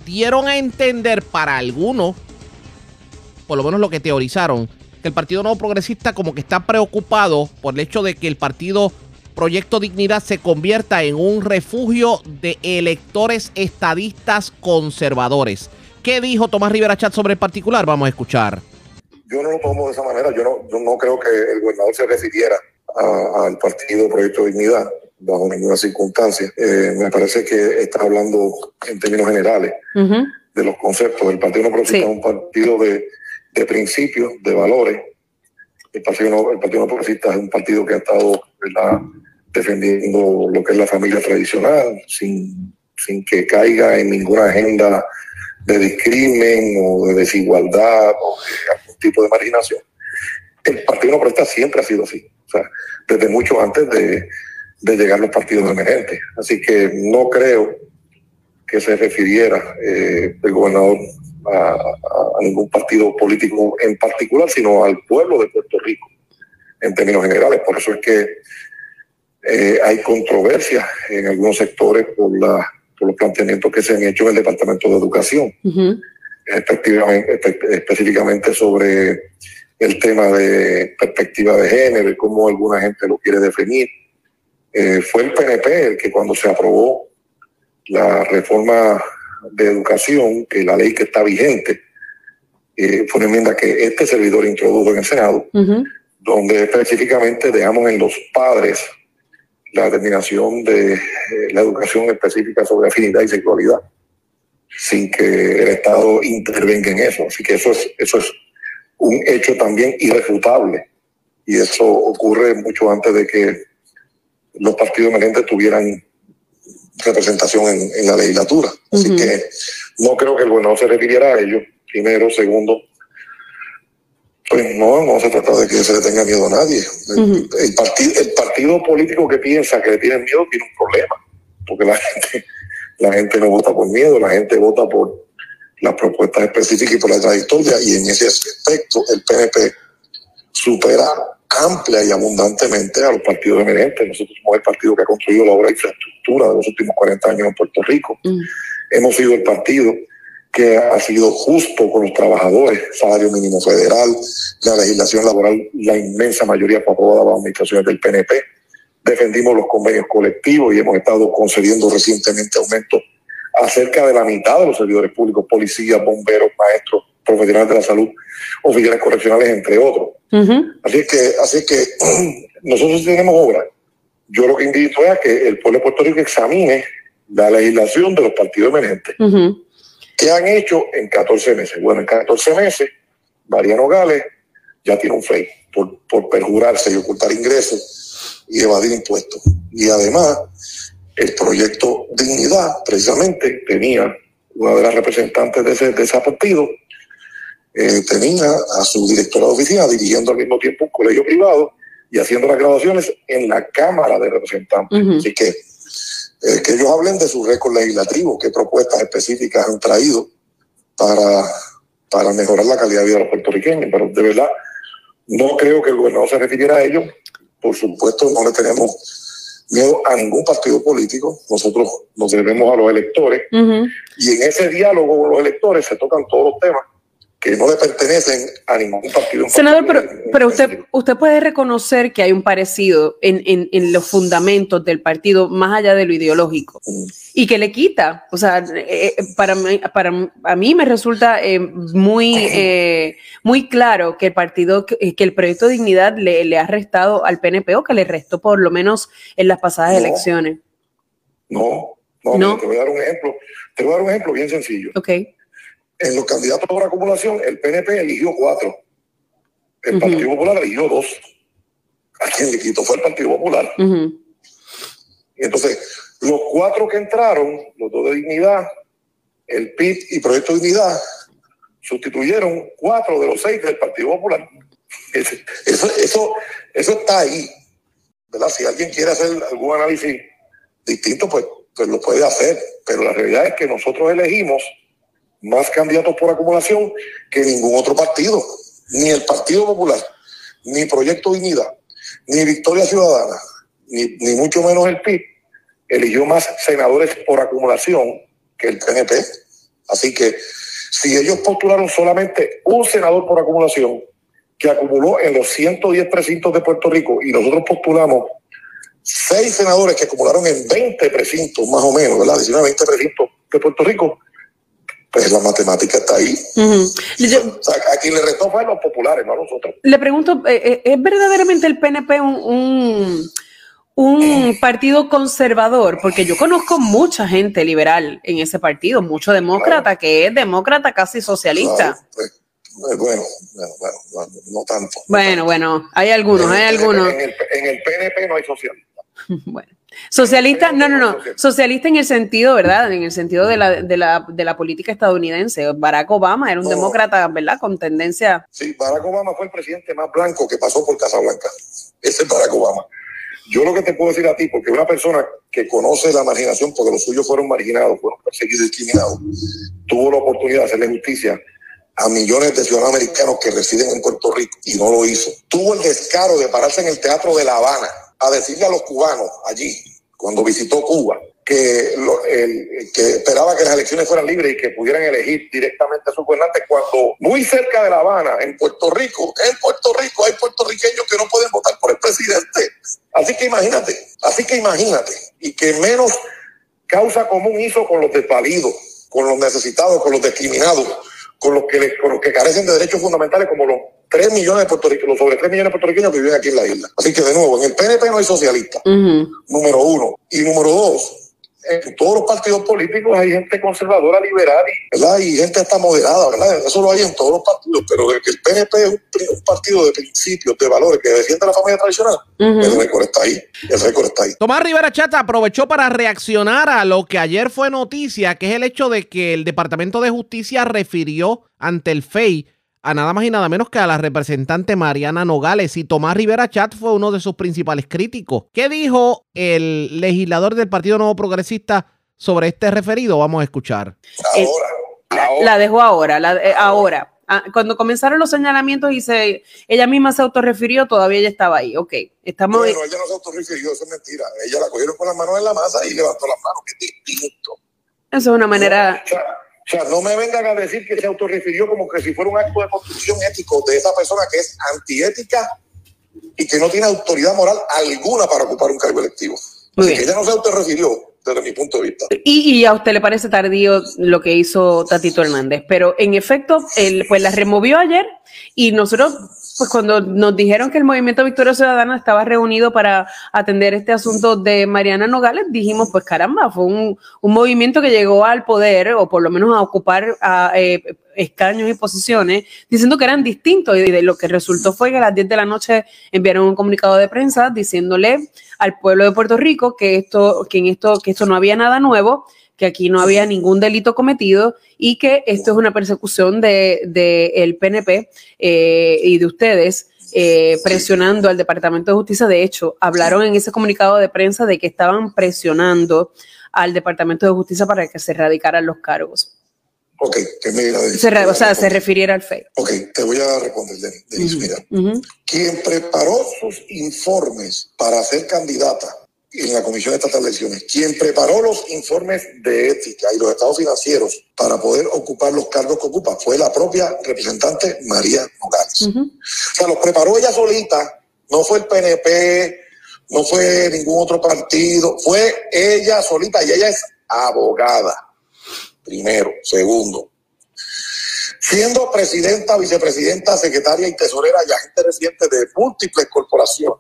dieron a entender para algunos, por lo menos lo que teorizaron, que el Partido Nuevo Progresista como que está preocupado por el hecho de que el Partido Proyecto Dignidad se convierta en un refugio de electores estadistas conservadores. ¿Qué dijo Tomás Rivera Chat sobre el particular? Vamos a escuchar. Yo no lo tomo de esa manera. Yo no, no creo que el gobernador se refiriera al partido Proyecto Dignidad bajo ninguna circunstancia. Eh, me parece que está hablando en términos generales de los conceptos. El Partido No Progresista es un partido de, de principios, de valores. El Partido, el partido No Progresista es un partido que ha estado defendiendo lo que es la familia tradicional, sin, sin que caiga en ninguna agenda de discrimen o de desigualdad o de algún tipo de marginación. El Partido No siempre ha sido así, o sea, desde mucho antes de, de llegar los partidos emergentes. Así que no creo que se refiriera eh, el gobernador a, a, ningún partido político en particular, sino al pueblo de Puerto Rico en términos generales. Por eso es que eh, hay controversia en algunos sectores por, la, por los planteamientos que se han hecho en el Departamento de Educación, específicamente sobre el tema de perspectiva de género y cómo alguna gente lo quiere definir. Eh, fue el PNP el que cuando se aprobó la reforma de educación, que la ley que está vigente, eh, fue una enmienda que este servidor introdujo en el Senado, donde específicamente dejamos en los padres la determinación de eh, la educación específica sobre afinidad y sexualidad, sin que el Estado intervenga en eso. Así que eso es, eso es un hecho también irrefutable. Y eso ocurre mucho antes de que los partidos emergentes tuvieran representación en, la legislatura. Así que no creo que el gobernador se refiriera a ello. Primero, segundo, pues no, no se trata de que se le tenga miedo a nadie. el, partido, el partido político que piensa que le tiene miedo tiene un problema, porque la gente, la gente no vota por miedo, la gente vota por las propuestas específicas y por la trayectoria, y en ese aspecto el PNP supera amplia y abundantemente a los partidos emergentes. Nosotros somos el partido que ha construido la obra de infraestructura de los últimos 40 años en Puerto Rico. Hemos sido el partido que ha sido justo con los trabajadores, salario mínimo federal, la legislación laboral, la inmensa mayoría fue aprobada las administraciones del PNP. Defendimos los convenios colectivos y hemos estado concediendo recientemente aumentos a cerca de la mitad de los servidores públicos, policías, bomberos, maestros, profesionales de la salud, oficiales correccionales, entre otros. Así que, así que nosotros tenemos obra. Yo lo que invito es a que el pueblo de Puerto Rico examine la legislación de los partidos emergentes. ¿Qué han hecho en 14 meses? Bueno, en 14 meses, Mariano Gales ya tiene un FEI por, por perjurarse y ocultar ingresos y evadir impuestos. Y además, el proyecto Dignidad, precisamente, tenía una de las representantes de ese, de ese partido, eh, tenía a su directora de oficina dirigiendo al mismo tiempo un colegio privado y haciendo las graduaciones en la Cámara de Representantes. Así que eh, que ellos hablen de su récord legislativo, qué propuestas específicas han traído para, para mejorar la calidad de vida de los puertorriqueños. Pero de verdad, no creo que el gobernador se refiriera a ello. Por supuesto, no le tenemos miedo a ningún partido político. Nosotros nos debemos a los electores. Y en ese diálogo con los electores se tocan todos los temas que no le pertenecen a ningún partido. Senador, pero, pero usted, usted puede reconocer que hay un parecido en, en, en, los fundamentos del partido más allá de lo ideológico y que le quita. O sea, eh, para, mí, para a mí me resulta eh, muy, eh, muy claro que el partido, que, que, el proyecto de dignidad le, le ha restado al PNP o que le restó por lo menos en las pasadas No. elecciones. No, no, No. te voy a dar un ejemplo. Te voy a dar un ejemplo bien sencillo. Ok. En los candidatos por acumulación, el PNP eligió cuatro. El. Partido Popular eligió dos. A quien le quitó fue el Partido Popular. Y entonces, los cuatro que entraron, los dos de dignidad, el PIB y Proyecto de Dignidad, sustituyeron cuatro de los seis del Partido Popular. Eso, eso está ahí. ¿verdad? Si alguien quiere hacer algún análisis distinto, pues, pues lo puede hacer. Pero la realidad es que nosotros elegimos más candidatos por acumulación que ningún otro partido. Ni el Partido Popular, ni Proyecto Dignidad, ni Victoria Ciudadana, ni, ni mucho menos el PIB, eligió más senadores por acumulación que el PNP. Así que si ellos postularon solamente un senador por acumulación, que acumuló en los 110 precintos de Puerto Rico, y nosotros postulamos seis senadores que acumularon en 20 precintos, más o menos, ¿verdad? 19, 20 precintos de Puerto Rico, pues la matemática está ahí. Yo- O sea, a quien le restó fue a los populares, no a nosotros. Le pregunto, eh, eh, ¿es verdaderamente el PNP un, un, un partido conservador? Porque yo conozco mucha gente liberal en ese partido, mucho demócrata que es demócrata casi socialista. Eh, bueno, bueno, bueno, bueno, no tanto. Bueno, bueno, hay algunos, hay algunos. En el, en el PNP no hay socialistas. Socialista, no, no, no, socialista en el sentido, ¿verdad? En el sentido de la, de la, de la política estadounidense. Barack Obama era un demócrata, ¿verdad? Con tendencia. Sí, Barack Obama fue el presidente más blanco que pasó por Casablanca. Ese es Barack Obama. Yo lo que te puedo decir a ti, porque una persona que conoce la marginación, porque los suyos fueron marginados, fueron perseguidos y discriminados, tuvo la oportunidad de hacerle justicia a millones de ciudadanos americanos que residen en Puerto Rico y no lo hizo. Tuvo el descaro de pararse en el Teatro de La Habana a decirle a los cubanos allí, cuando visitó Cuba, que, esperaba que las elecciones fueran libres y que pudieran elegir directamente a sus gobernantes, cuando muy cerca de La Habana, en Puerto Rico, en Puerto Rico hay puertorriqueños que no pueden votar por el presidente. Así que imagínate, así que imagínate, y que menos causa común hizo con los desvalidos, con los necesitados, con los discriminados, con los que, le- con los que carecen de derechos fundamentales, como los 3 millones de puertorriqueños, sobre 3 millones de puertorriqueños que viven aquí en la isla. Así que de nuevo, en el PNP no hay socialistas, número uno. Y número dos, en todos los partidos políticos hay gente conservadora, liberal, y, ¿verdad? Y gente hasta moderada, ¿verdad? Eso lo hay en todos los partidos, pero de que el PNP es un, partido de principios, de valores, que defiende a la familia tradicional, el récord está ahí, el récord está ahí. Tomás Rivera Chata aprovechó para reaccionar a lo que ayer fue noticia, que es el hecho de que el Departamento de Justicia refirió ante el FEI a nada más y nada menos que a la representante Mariana Nogales y Tomás Rivera Chat fue uno de sus principales críticos. ¿Qué dijo el legislador del Partido Nuevo Progresista sobre este referido? Vamos a escuchar. Eh, La dejo ahora, la, eh, ahora. Ah, cuando comenzaron los señalamientos y se, ella misma se autorrefirió, todavía ella estaba ahí. Ok, estamos. Bueno, ella no se autorrefirió, eso es mentira. Ella la cogieron con las manos en la masa y levantó las manos, que es distinto. Eso es una manera. O sea, o sea, no me vengan a decir que se autorrefirió como que si fuera un acto de construcción ético de esa persona que es antiética y que no tiene autoridad moral alguna para ocupar un cargo electivo. Muy Así bien. que ella no se autorrefirió desde mi punto de vista. Y, y a usted le parece tardío lo que hizo Tatito Hernández, pero en efecto, él pues la removió ayer y nosotros, pues cuando nos dijeron que el Movimiento Victoria Ciudadana estaba reunido para atender este asunto de Mariana Nogales, dijimos, pues caramba, fue un, un movimiento que llegó al poder o por lo menos a ocupar a, eh, escaños y posiciones diciendo que eran distintos y de lo que resultó fue que a las 10 de la noche enviaron un comunicado de prensa diciéndole al pueblo de Puerto Rico que esto, que en esto, que esto no había nada nuevo, que aquí no había ningún delito cometido y que esto es una persecución de, de el PNP eh, y de ustedes. eh, presionando al Departamento de Justicia. De hecho, hablaron en ese comunicado de prensa de que estaban presionando al Departamento de Justicia para que se erradicaran los cargos. Ok, que Se re- te voy o sea, se refiriera al FEI. Ok, te voy a responder. Denis, mira. Ujú. Quien preparó sus informes para ser candidata en la Comisión Estatal de Elecciones, quien preparó los informes de ética y los estados financieros para poder ocupar los cargos que ocupa, fue la propia representante María Nogales. O sea, los preparó ella solita, no fue el PNP, no fue ningún otro partido, fue ella solita y ella es abogada, primero. Segundo, siendo presidenta, vicepresidenta, secretaria y tesorera y agente residente de múltiples corporaciones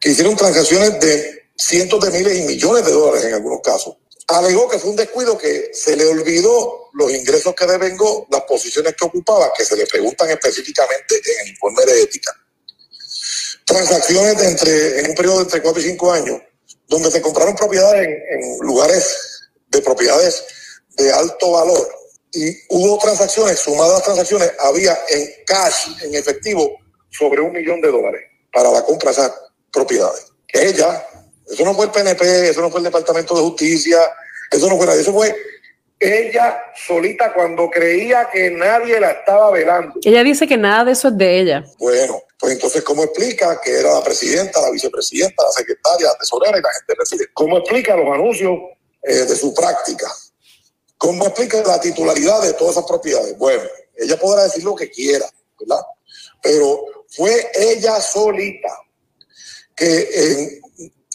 que hicieron transacciones de cientos de miles y millones de dólares en algunos casos. Alegó que fue un descuido que se le olvidó los ingresos que devengó, las posiciones que ocupaba, que se le preguntan específicamente en el informe de ética. Transacciones de entre, en un periodo de entre 4 y 5 años, donde se compraron propiedades en lugares de propiedades de alto valor. Y hubo transacciones, sumadas las transacciones, había en cash, en efectivo, sobre un millón de dólares para la compra de esas propiedades. Ella, eso no fue el PNP, eso no fue el Departamento de Justicia, eso no fue nadie, eso fue ella solita cuando creía que nadie la estaba velando. Ella dice que nada de eso es de ella. Bueno, pues entonces, ¿cómo explica que era la presidenta, la vicepresidenta, la secretaria, la tesorera y la gente reside? ¿Cómo explica los anuncios eh, de su práctica? ¿Cómo explica la titularidad de todas esas propiedades? Bueno, ella podrá decir lo que quiera, ¿verdad? Pero fue ella solita que en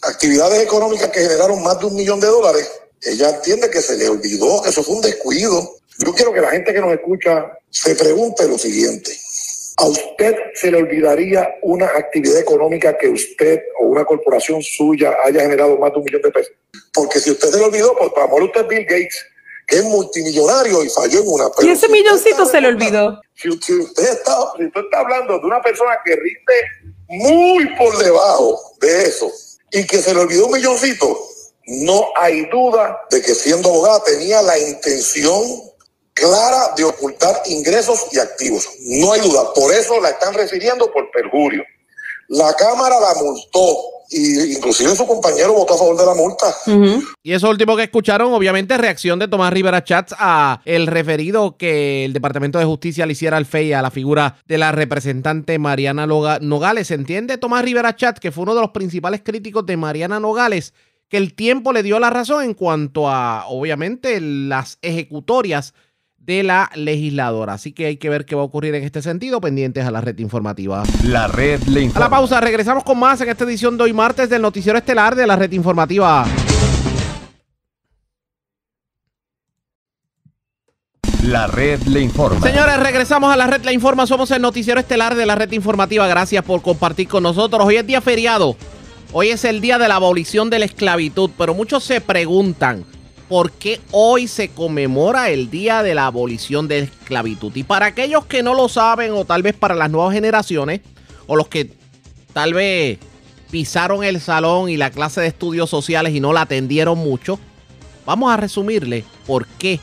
actividades económicas que generaron más de un millón de dólares, ella entiende que se le olvidó, que eso fue un descuido. Yo quiero que la gente que nos escucha se pregunte lo siguiente. ¿A usted se le olvidaría una actividad económica que usted o una corporación suya haya generado más de un millón de pesos? Porque si usted se le olvidó, por amor usted es Bill Gates, que es multimillonario y falló en una. Y ese si milloncito se le olvidó. si, si usted está, si usted está hablando de una persona que rinde muy por debajo de eso y que se le olvidó un milloncito, no hay duda de que siendo abogada tenía la intención clara de ocultar ingresos y activos. No hay duda. Por eso la están refiriendo por perjurio. La Cámara la multó y inclusive su compañero votó a favor de la multa. Y eso último que escucharon, obviamente, reacción de Tomás Rivera Chats a el referido que el Departamento de Justicia le hiciera al FEI a la figura de la representante Mariana Loga- Nogales. ¿Entiende Tomás Rivera Chats, que fue uno de los principales críticos de Mariana Nogales, que el tiempo le dio la razón en cuanto a, obviamente, las ejecutorias de la legisladora? Así que hay que ver qué va a ocurrir en este sentido, pendientes a la red informativa. La red le A informa. la pausa, regresamos con más en esta edición de hoy martes del Noticiero Estelar de la red informativa. La red le informa. Señores, regresamos a la red La Informa. Somos el noticiero estelar de la red informativa. Gracias por compartir con nosotros. Hoy es día feriado. Hoy es el día de la abolición de la esclavitud. Pero muchos se preguntan por qué hoy se conmemora el día de la abolición de la esclavitud. Y para aquellos que no lo saben, o tal vez para las nuevas generaciones, o los que tal vez pisaron el salón y la clase de estudios sociales y no la atendieron mucho, vamos a resumirle por qué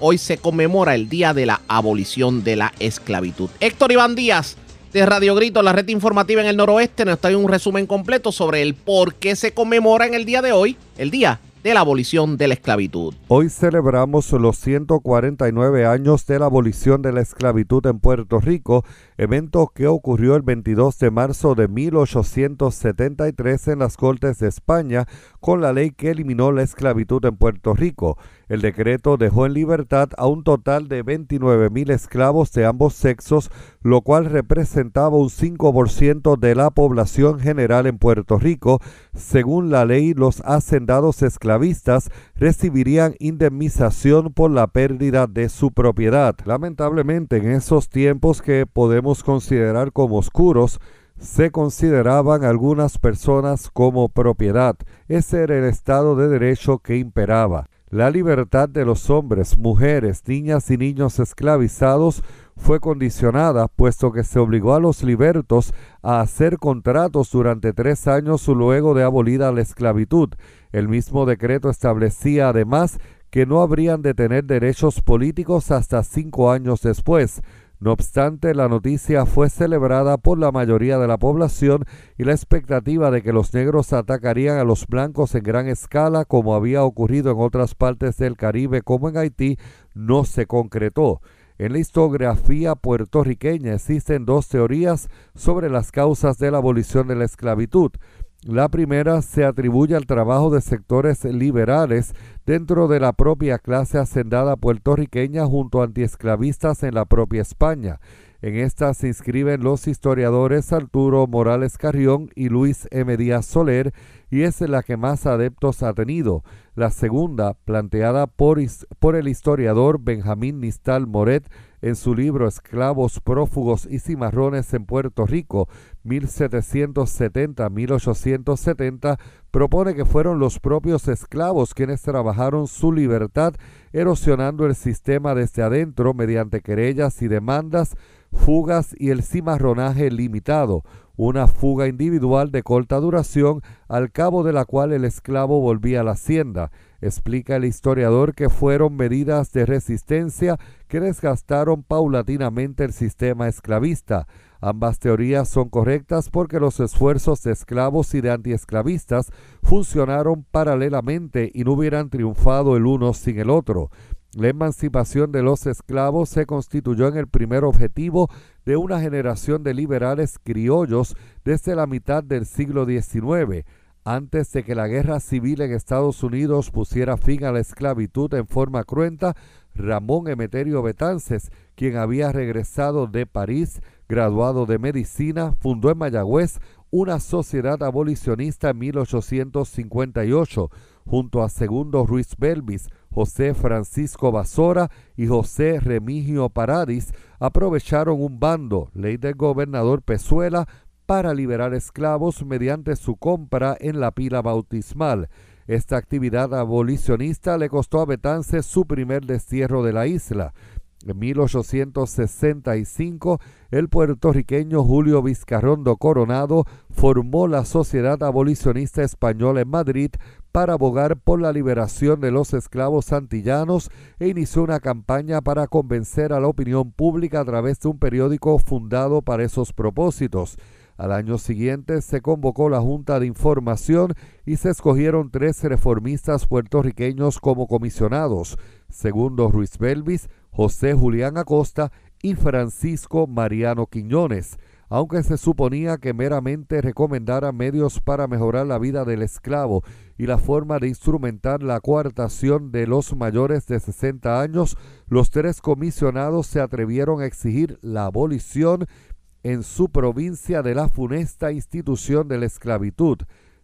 hoy se conmemora el día de la abolición de la esclavitud. Héctor Iván Díaz de Radio Grito, la red informativa en el noroeste, nos trae un resumen completo sobre el por qué se conmemora en el día de hoy el día de la abolición de la esclavitud. Hoy celebramos los 149 años de la abolición de la esclavitud en Puerto Rico, evento que ocurrió el 22 de marzo de 1873 en las Cortes de España con la ley que eliminó la esclavitud en Puerto Rico. El decreto dejó en libertad a un total de 29 mil esclavos de ambos sexos, lo cual representaba un 5% de la población general en Puerto Rico. Según la ley, los hacendados esclavistas recibirían indemnización por la pérdida de su propiedad. Lamentablemente, en esos tiempos que podemos considerar como oscuros, se consideraban algunas personas como propiedad. Ese era el estado de derecho que imperaba. La libertad de los hombres, mujeres, niñas y niños esclavizados fue condicionada, puesto que se obligó a los libertos a hacer contratos durante tres años luego de abolida la esclavitud. El mismo decreto establecía además que no habrían de tener derechos políticos hasta cinco años después. No obstante, la noticia fue celebrada por la mayoría de la población y la expectativa de que los negros atacarían a los blancos en gran escala, como había ocurrido en otras partes del Caribe como en Haití, no se concretó. En la historiografía puertorriqueña existen dos teorías sobre las causas de la abolición de la esclavitud. La primera se atribuye al trabajo de sectores liberales dentro de la propia clase hacendada puertorriqueña junto a antiesclavistas en la propia España. En esta se inscriben los historiadores Arturo Morales Carrión y Luis M. Díaz Soler y es la que más adeptos ha tenido. La segunda, planteada por, el historiador Benjamín Nistal Moret, en su libro Esclavos, prófugos y cimarrones en Puerto Rico, 1770-1870, propone que fueron los propios esclavos quienes trabajaron su libertad, erosionando el sistema desde adentro mediante querellas y demandas, fugas y el cimarronaje limitado, una fuga individual de corta duración, al cabo de la cual el esclavo volvía a la hacienda. Explica el historiador que fueron medidas de resistencia que desgastaron paulatinamente el sistema esclavista. Ambas teorías son correctas porque los esfuerzos de esclavos y de antiesclavistas funcionaron paralelamente y no hubieran triunfado el uno sin el otro. La emancipación de los esclavos se constituyó en el primer objetivo de una generación de liberales criollos desde la mitad del siglo XIX, antes de que la guerra civil en Estados Unidos pusiera fin a la esclavitud en forma cruenta, Ramón Emeterio Betances, quien había regresado de París, graduado de medicina, fundó en Mayagüez una sociedad abolicionista en 1858, junto a Segundo Ruiz Belvis, José Francisco Basora y José Remigio Paradis aprovecharon un bando, ley del gobernador Pezuela, para liberar esclavos mediante su compra en la pila bautismal. Esta actividad abolicionista le costó a Betances su primer destierro de la isla. En 1865, el puertorriqueño Julio Vizcarrondo Coronado formó la Sociedad Abolicionista Española en Madrid para abogar por la liberación de los esclavos antillanos e inició una campaña para convencer a la opinión pública a través de un periódico fundado para esos propósitos. Al año siguiente se convocó la Junta de Información y se escogieron tres reformistas puertorriqueños como comisionados, segundo Ruiz Belvis, José Julián Acosta y Francisco Mariano Quiñones, aunque se suponía que meramente recomendara medios para mejorar la vida del esclavo y la forma de instrumentar la coartación de los mayores de 60 años, los tres comisionados se atrevieron a exigir la abolición en su provincia de la funesta institución de la esclavitud,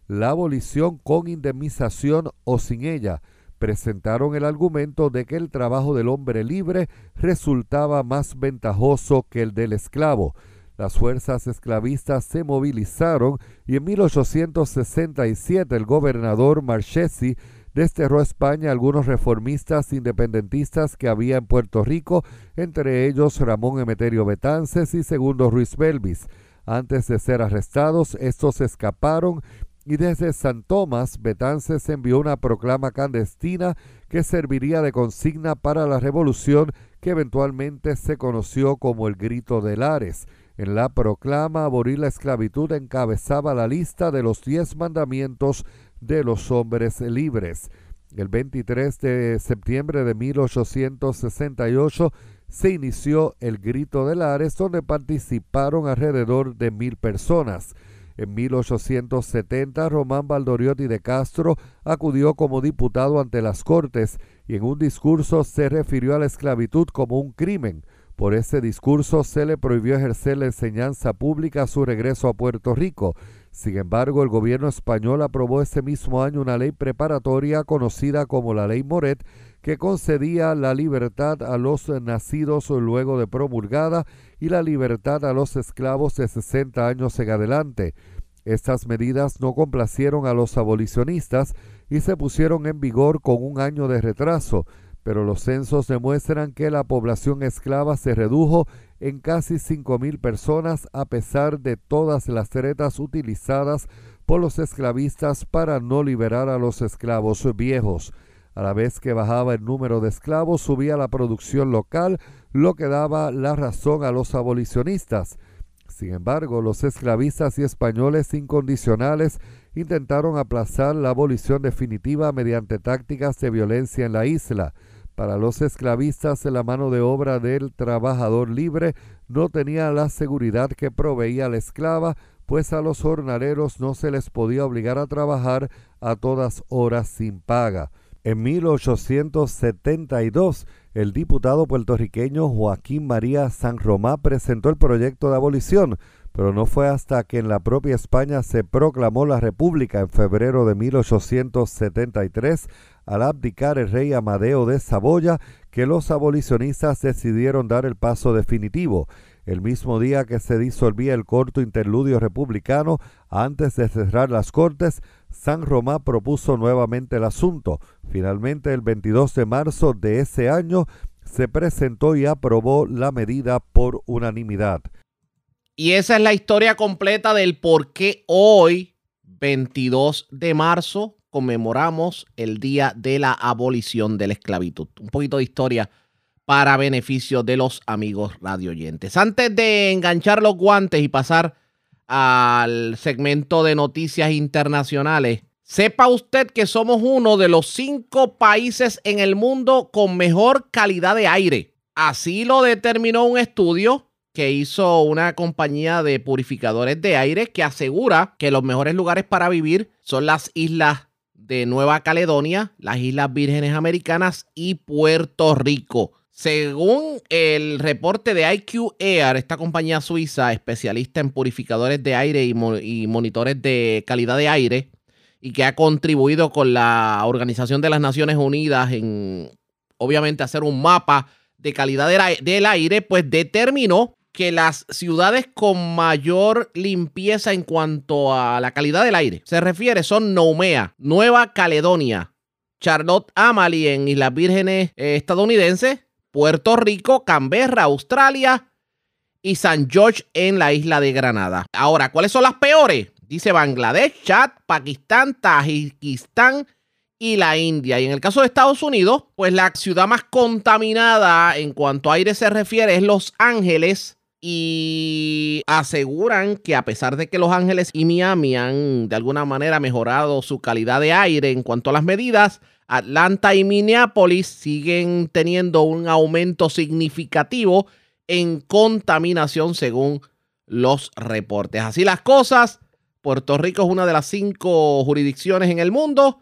la abolición con indemnización o sin ella, presentaron el argumento de que el trabajo del hombre libre resultaba más ventajoso que el del esclavo. Las fuerzas esclavistas se movilizaron y en 1867 el gobernador Marchesi desterró a España algunos reformistas independentistas que había en Puerto Rico, entre ellos Ramón Emeterio Betances y Segundo Ruiz Belvis. Antes de ser arrestados, estos escaparon y desde San Tomás, Betances envió una proclama clandestina que serviría de consigna para la revolución que eventualmente se conoció como el Grito de Lares. En la proclama, abolir la esclavitud encabezaba la lista de los diez mandamientos de los hombres libres. El 23 de septiembre de 1868 se inició el Grito de Lares, donde participaron alrededor de mil personas. En 1870, Román Valdoriotti de Castro acudió como diputado ante las Cortes y en un discurso se refirió a la esclavitud como un crimen. Por ese discurso se le prohibió ejercer la enseñanza pública a su regreso a Puerto Rico. Sin embargo, el gobierno español aprobó ese mismo año una ley preparatoria conocida como la Ley Moret, que concedía la libertad a los nacidos luego de promulgada y la libertad a los esclavos de 60 años en adelante. Estas medidas no complacieron a los abolicionistas y se pusieron en vigor con un año de retraso, pero los censos demuestran que la población esclava se redujo en casi 5.000 personas a pesar de todas las tretas utilizadas por los esclavistas para no liberar a los esclavos viejos. A la vez que bajaba el número de esclavos, subía la producción local, lo que daba la razón a los abolicionistas. Sin embargo, los esclavistas y españoles incondicionales intentaron aplazar la abolición definitiva mediante tácticas de violencia en la isla. Para los esclavistas, la mano de obra del trabajador libre no tenía la seguridad que proveía la esclava, pues a los jornaleros no se les podía obligar a trabajar a todas horas sin paga. En 1872, el diputado puertorriqueño Joaquín María San Romá presentó el proyecto de abolición, pero no fue hasta que en la propia España se proclamó la República en febrero de 1873, al abdicar el rey Amadeo de Saboya, que los abolicionistas decidieron dar el paso definitivo. El mismo día que se disolvía el corto interludio republicano, antes de cerrar las cortes, San Román propuso nuevamente el asunto. Finalmente, el 22 de marzo de ese año, se presentó y aprobó la medida por unanimidad. Y esa es la historia completa del por qué hoy, 22 de marzo, conmemoramos el Día de la Abolición de la Esclavitud. Un poquito de historia para beneficio de los amigos radioyentes. Antes de enganchar los guantes y pasar al segmento de noticias internacionales, sepa usted que somos uno de los cinco países en el mundo con mejor calidad de aire. Así lo determinó un estudio que hizo una compañía de purificadores de aire que asegura que los mejores lugares para vivir son las islas de Nueva Caledonia, las Islas Vírgenes Americanas y Puerto Rico. Según el reporte de IQ Air, esta compañía suiza especialista en purificadores de aire y, monitores de calidad de aire, y que ha contribuido con la Organización de las Naciones Unidas en, obviamente, hacer un mapa de calidad del aire, pues determinó que las ciudades con mayor limpieza en cuanto a la calidad del aire se refiere son Noumea, Nueva Caledonia, Charlotte Amalie en Islas Vírgenes eh, estadounidenses, Puerto Rico, Canberra, Australia y San George en la isla de Granada. Ahora, ¿cuáles son las peores? Dice Bangladesh, Chad, Pakistán, Tajikistán y la India. Y en el caso de Estados Unidos, pues la ciudad más contaminada en cuanto a aire se refiere es Los Ángeles, y aseguran que a pesar de que Los Ángeles y Miami han de alguna manera mejorado su calidad de aire en cuanto a las medidas, Atlanta y Minneapolis siguen teniendo un aumento significativo en contaminación según los reportes. Así las cosas, Puerto Rico es una de las cinco jurisdicciones en el mundo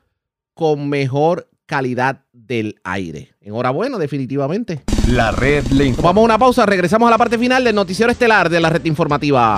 con mejor calidad del aire. Enhorabuena, definitivamente. La red le informa. Vamos a una pausa, regresamos a la parte final del noticiero estelar de la red informativa.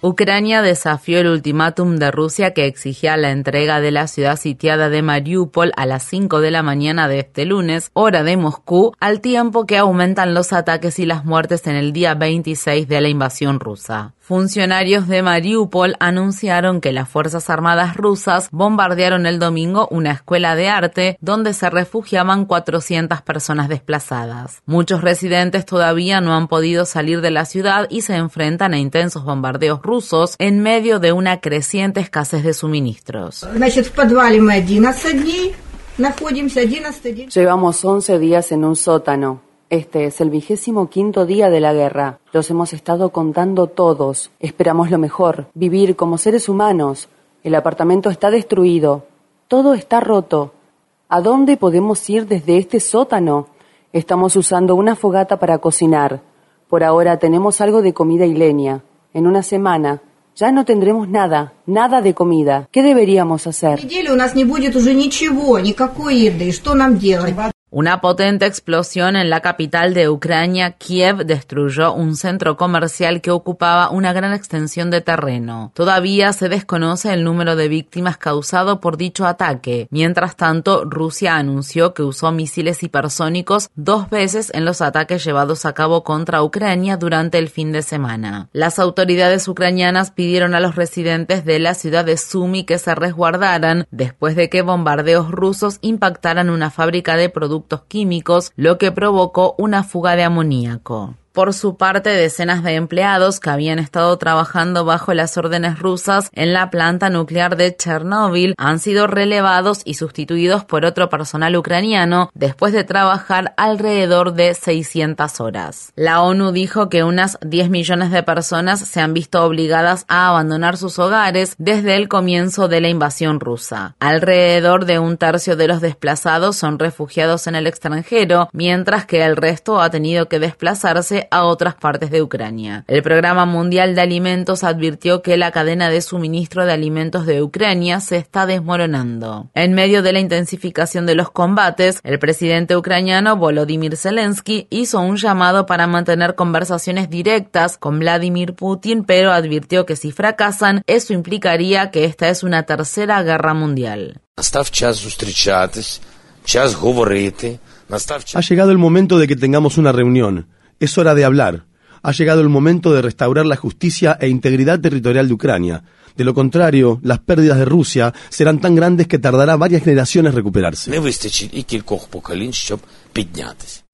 Ucrania desafió el ultimátum de Rusia que exigía la entrega de la ciudad sitiada de Mariupol a las 5 de la mañana de este lunes, hora de Moscú, al tiempo que aumentan los ataques y las muertes en el día 26 de la invasión rusa. Funcionarios de Mariupol anunciaron que las Fuerzas Armadas rusas bombardearon el domingo una escuela de arte donde se refugiaban 400 personas desplazadas. Muchos residentes todavía no han podido salir de la ciudad y se enfrentan a intensos bombardeos rusos en medio de una creciente escasez de suministros. Llevamos 11 días en un sótano. Este es el vigésimo quinto día de la guerra. Los hemos estado contando todos. Esperamos lo mejor, vivir como seres humanos. El apartamento está destruido. Todo está roto. ¿A dónde podemos ir desde este sótano? Estamos usando una fogata para cocinar. Por ahora tenemos algo de comida y leña. En una semana ya no tendremos nada, nada de comida. ¿Qué deberíamos hacer? Una potente explosión en la capital de Ucrania, Kiev, destruyó un centro comercial que ocupaba una gran extensión de terreno. Todavía se desconoce el número de víctimas causado por dicho ataque. Mientras tanto, Rusia anunció que usó misiles hipersónicos dos veces en los ataques llevados a cabo contra Ucrania durante el fin de semana. Las autoridades ucranianas pidieron a los residentes de la ciudad de Sumy que se resguardaran después de que bombardeos rusos impactaran una fábrica de productos químicos, lo que provocó una fuga de amoníaco. Por su parte, decenas de empleados que habían estado trabajando bajo las órdenes rusas en la planta nuclear de Chernóbil han sido relevados y sustituidos por otro personal ucraniano después de trabajar alrededor de 600 horas. La ONU dijo que unas 10 millones de personas se han visto obligadas a abandonar sus hogares desde el comienzo de la invasión rusa. Alrededor de un tercio de los desplazados son refugiados en el extranjero, mientras que el resto ha tenido que desplazarse a otras partes de Ucrania. El Programa Mundial de Alimentos advirtió que la cadena de suministro de alimentos de Ucrania se está desmoronando. En medio de la intensificación de los combates, el presidente ucraniano Volodymyr Zelensky hizo un llamado para mantener conversaciones directas con Vladimir Putin, pero advirtió que si fracasan, eso implicaría que esta es una tercera guerra mundial. Ha llegado el momento de que tengamos una reunión. Es hora de hablar. Ha llegado el momento de restaurar la justicia e integridad territorial de Ucrania. De lo contrario, las pérdidas de Rusia serán tan grandes que tardará varias generaciones recuperarse.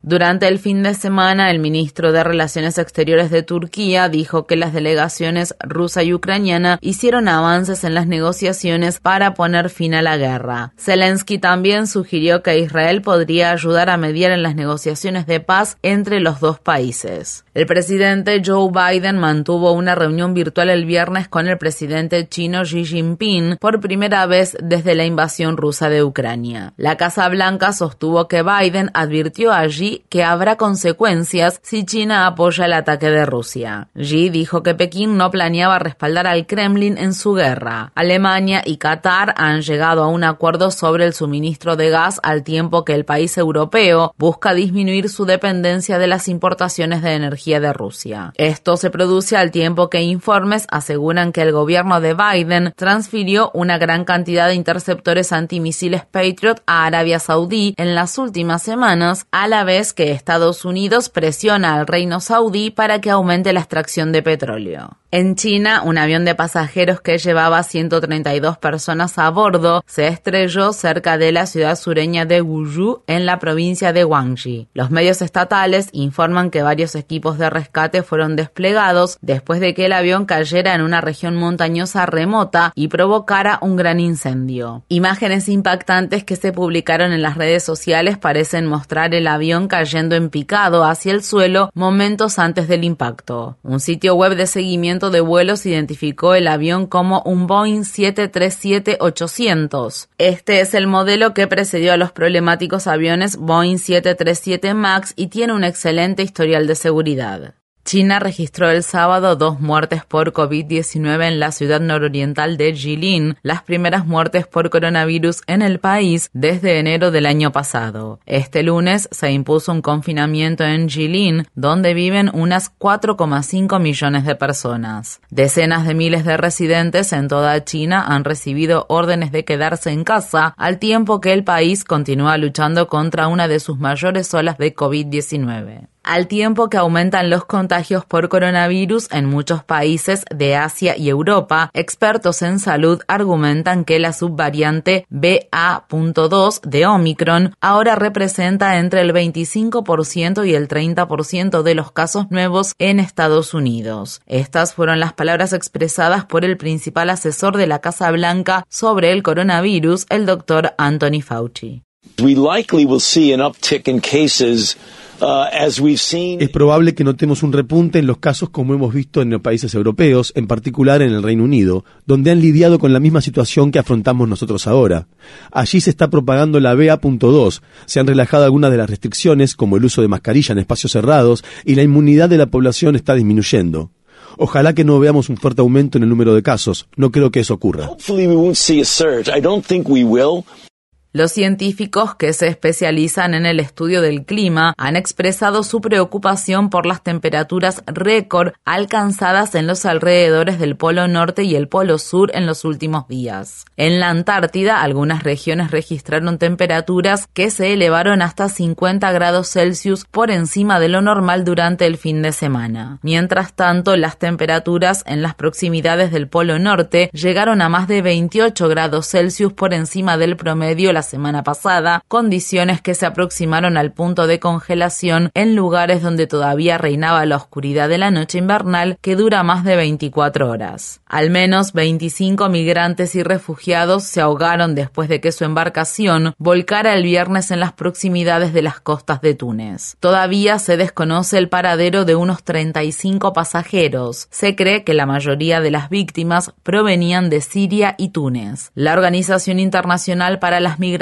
Durante el fin de semana, el ministro de Relaciones Exteriores de Turquía dijo que las delegaciones rusa y ucraniana hicieron avances en las negociaciones para poner fin a la guerra. Zelensky también sugirió que Israel podría ayudar a mediar en las negociaciones de paz entre los dos países. El presidente Joe Biden mantuvo una reunión virtual el viernes con el presidente chino Xi Jinping por primera vez desde la invasión rusa de Ucrania. La Casa Blanca sostuvo que Biden advirtió allí que habrá consecuencias si China apoya el ataque de Rusia. Xi dijo que Pekín no planeaba respaldar al Kremlin en su guerra. Alemania y Qatar han llegado a un acuerdo sobre el suministro de gas al tiempo que el país europeo busca disminuir su dependencia de las importaciones de energía de Rusia. Esto se produce al tiempo que informes aseguran que el gobierno de Biden transfirió una gran cantidad de interceptores antimisiles Patriot a Arabia Saudí en las últimas semanas, a la vez que Estados Unidos presiona al reino saudí para que aumente la extracción de petróleo. En China, un avión de pasajeros que llevaba 132 personas a bordo se estrelló cerca de la ciudad sureña de Wuzhou, en la provincia de Guangxi. Los medios estatales informan que varios equipos de rescate fueron desplegados después de que el avión cayera en una región montañosa remota y provocara un gran incendio. Imágenes impactantes que se publicaron en las redes sociales parecen mostrar el avión cayendo en picado hacia el suelo momentos antes del impacto. Un sitio web de seguimiento de vuelos identificó el avión como un Boeing 737-800. Este es el modelo que precedió a los problemáticos aviones Boeing 737 MAX y tiene un excelente historial de seguridad. China registró el sábado dos muertes por COVID-19 en la ciudad nororiental de Jilin, las primeras muertes por coronavirus en el país desde enero del año pasado. Este lunes se impuso un confinamiento en Jilin, donde viven unas 4,5 millones de personas. Decenas de miles de residentes en toda China han recibido órdenes de quedarse en casa, al tiempo que el país continúa luchando contra una de sus mayores olas de COVID-19 al tiempo que aumentan los contagios por coronavirus en muchos países de Asia y Europa, expertos en salud argumentan que la subvariante BA.2 de Omicron ahora representa entre el 25% y el 30% de los casos nuevos en Estados Unidos. Estas fueron las palabras expresadas por el principal asesor de la Casa Blanca sobre el coronavirus, el doctor Anthony Fauci. We likely will see an uptick in cases es probable que notemos un repunte en los casos como hemos visto en los países europeos, en particular en el Reino Unido, donde han lidiado con la misma situación que afrontamos nosotros ahora. Allí se está propagando la BA.2, se han relajado algunas de las restricciones, como el uso de mascarilla en espacios cerrados, y la inmunidad de la población está disminuyendo. Ojalá que no veamos un fuerte aumento en el número de casos. No creo que eso ocurra. Los científicos que se especializan en el estudio del clima han expresado su preocupación por las temperaturas récord alcanzadas en los alrededores del Polo Norte y el Polo Sur en los últimos días. En la Antártida, algunas regiones registraron temperaturas que se elevaron hasta 50 grados Celsius por encima de lo normal durante el fin de semana. Mientras tanto, las temperaturas en las proximidades del Polo Norte llegaron a más de 28 grados Celsius por encima del promedio semana pasada, condiciones que se aproximaron al punto de congelación en lugares donde todavía reinaba la oscuridad de la noche invernal que dura más de 24 horas. Al menos 25 migrantes y refugiados se ahogaron después de que su embarcación volcara el viernes en las proximidades de las costas de Túnez. Todavía se desconoce el paradero de unos 35 pasajeros. Se cree que la mayoría de las víctimas provenían de Siria y Túnez. La Organización Internacional para las Migraciones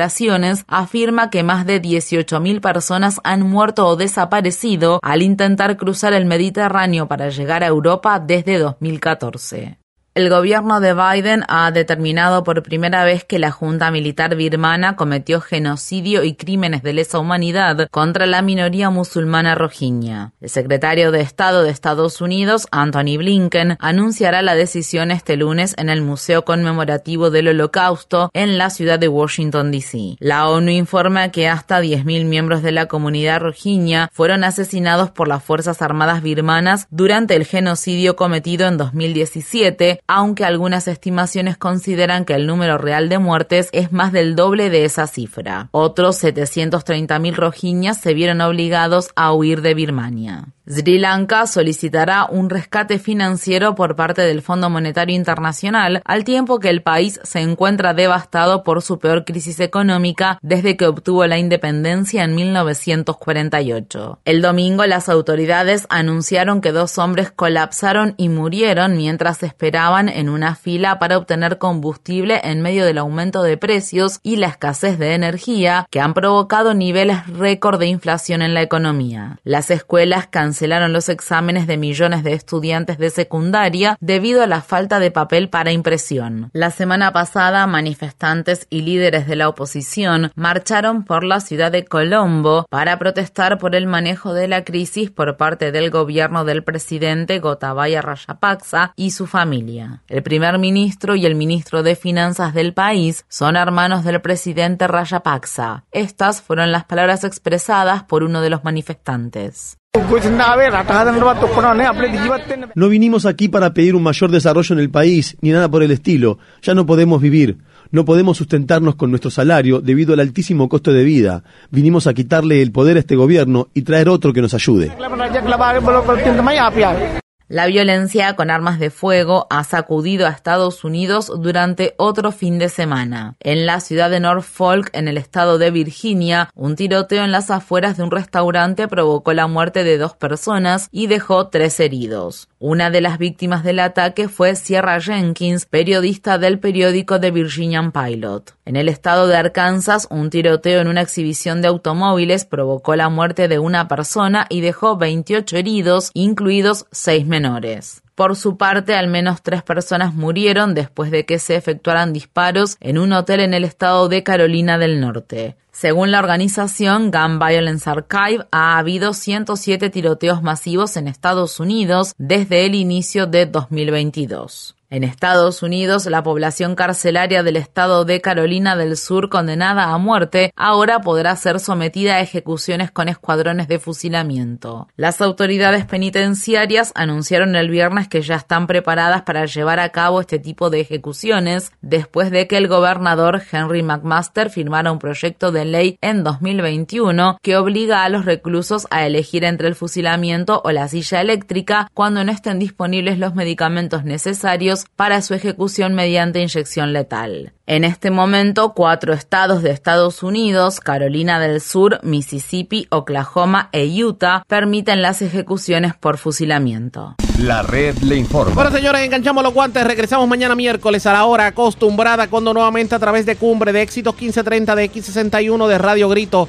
afirma que más de 18.000 personas han muerto o desaparecido al intentar cruzar el Mediterráneo para llegar a Europa desde 2014. El gobierno de Biden ha determinado por primera vez que la Junta Militar birmana cometió genocidio y crímenes de lesa humanidad contra la minoría musulmana rohingya. El secretario de Estado de Estados Unidos, Anthony Blinken, anunciará la decisión este lunes en el Museo Conmemorativo del Holocausto en la ciudad de Washington, D.C. La ONU informa que hasta 10.000 miembros de la comunidad rohingya fueron asesinados por las Fuerzas Armadas birmanas durante el genocidio cometido en 2017 aunque algunas estimaciones consideran que el número real de muertes es más del doble de esa cifra. Otros 730.000 rojiñas se vieron obligados a huir de Birmania. Sri Lanka solicitará un rescate financiero por parte del Fondo Monetario Internacional al tiempo que el país se encuentra devastado por su peor crisis económica desde que obtuvo la independencia en 1948. El domingo las autoridades anunciaron que dos hombres colapsaron y murieron mientras esperaban en una fila para obtener combustible en medio del aumento de precios y la escasez de energía que han provocado niveles récord de inflación en la economía. Las escuelas cancelaron los exámenes de millones de estudiantes de secundaria debido a la falta de papel para impresión. La semana pasada, manifestantes y líderes de la oposición marcharon por la ciudad de Colombo para protestar por el manejo de la crisis por parte del gobierno del presidente Gotabaya Rajapaksa y su familia. El primer ministro y el ministro de Finanzas del país son hermanos del presidente Rajapaksa. Estas fueron las palabras expresadas por uno de los manifestantes. No vinimos aquí para pedir un mayor desarrollo en el país, ni nada por el estilo. Ya no podemos vivir. No podemos sustentarnos con nuestro salario debido al altísimo costo de vida. Vinimos a quitarle el poder a este gobierno y traer otro que nos ayude. La violencia con armas de fuego ha sacudido a Estados Unidos durante otro fin de semana. En la ciudad de Norfolk, en el estado de Virginia, un tiroteo en las afueras de un restaurante provocó la muerte de dos personas y dejó tres heridos. Una de las víctimas del ataque fue Sierra Jenkins, periodista del periódico The Virginian Pilot. En el estado de Arkansas, un tiroteo en una exhibición de automóviles provocó la muerte de una persona y dejó 28 heridos, incluidos seis menores. Por su parte, al menos tres personas murieron después de que se efectuaran disparos en un hotel en el estado de Carolina del Norte. Según la organización Gun Violence Archive, ha habido 107 tiroteos masivos en Estados Unidos desde el inicio de 2022. En Estados Unidos, la población carcelaria del estado de Carolina del Sur condenada a muerte ahora podrá ser sometida a ejecuciones con escuadrones de fusilamiento. Las autoridades penitenciarias anunciaron el viernes que ya están preparadas para llevar a cabo este tipo de ejecuciones después de que el gobernador Henry McMaster firmara un proyecto de ley en 2021 que obliga a los reclusos a elegir entre el fusilamiento o la silla eléctrica cuando no estén disponibles los medicamentos necesarios para su ejecución mediante inyección letal. En este momento, cuatro estados de Estados Unidos, Carolina del Sur, Mississippi, Oklahoma e Utah, permiten las ejecuciones por fusilamiento. La red le informa. Bueno, señores, enganchamos los guantes. Regresamos mañana miércoles a la hora acostumbrada, cuando nuevamente a través de Cumbre de Éxitos 1530 de X61 de Radio Grito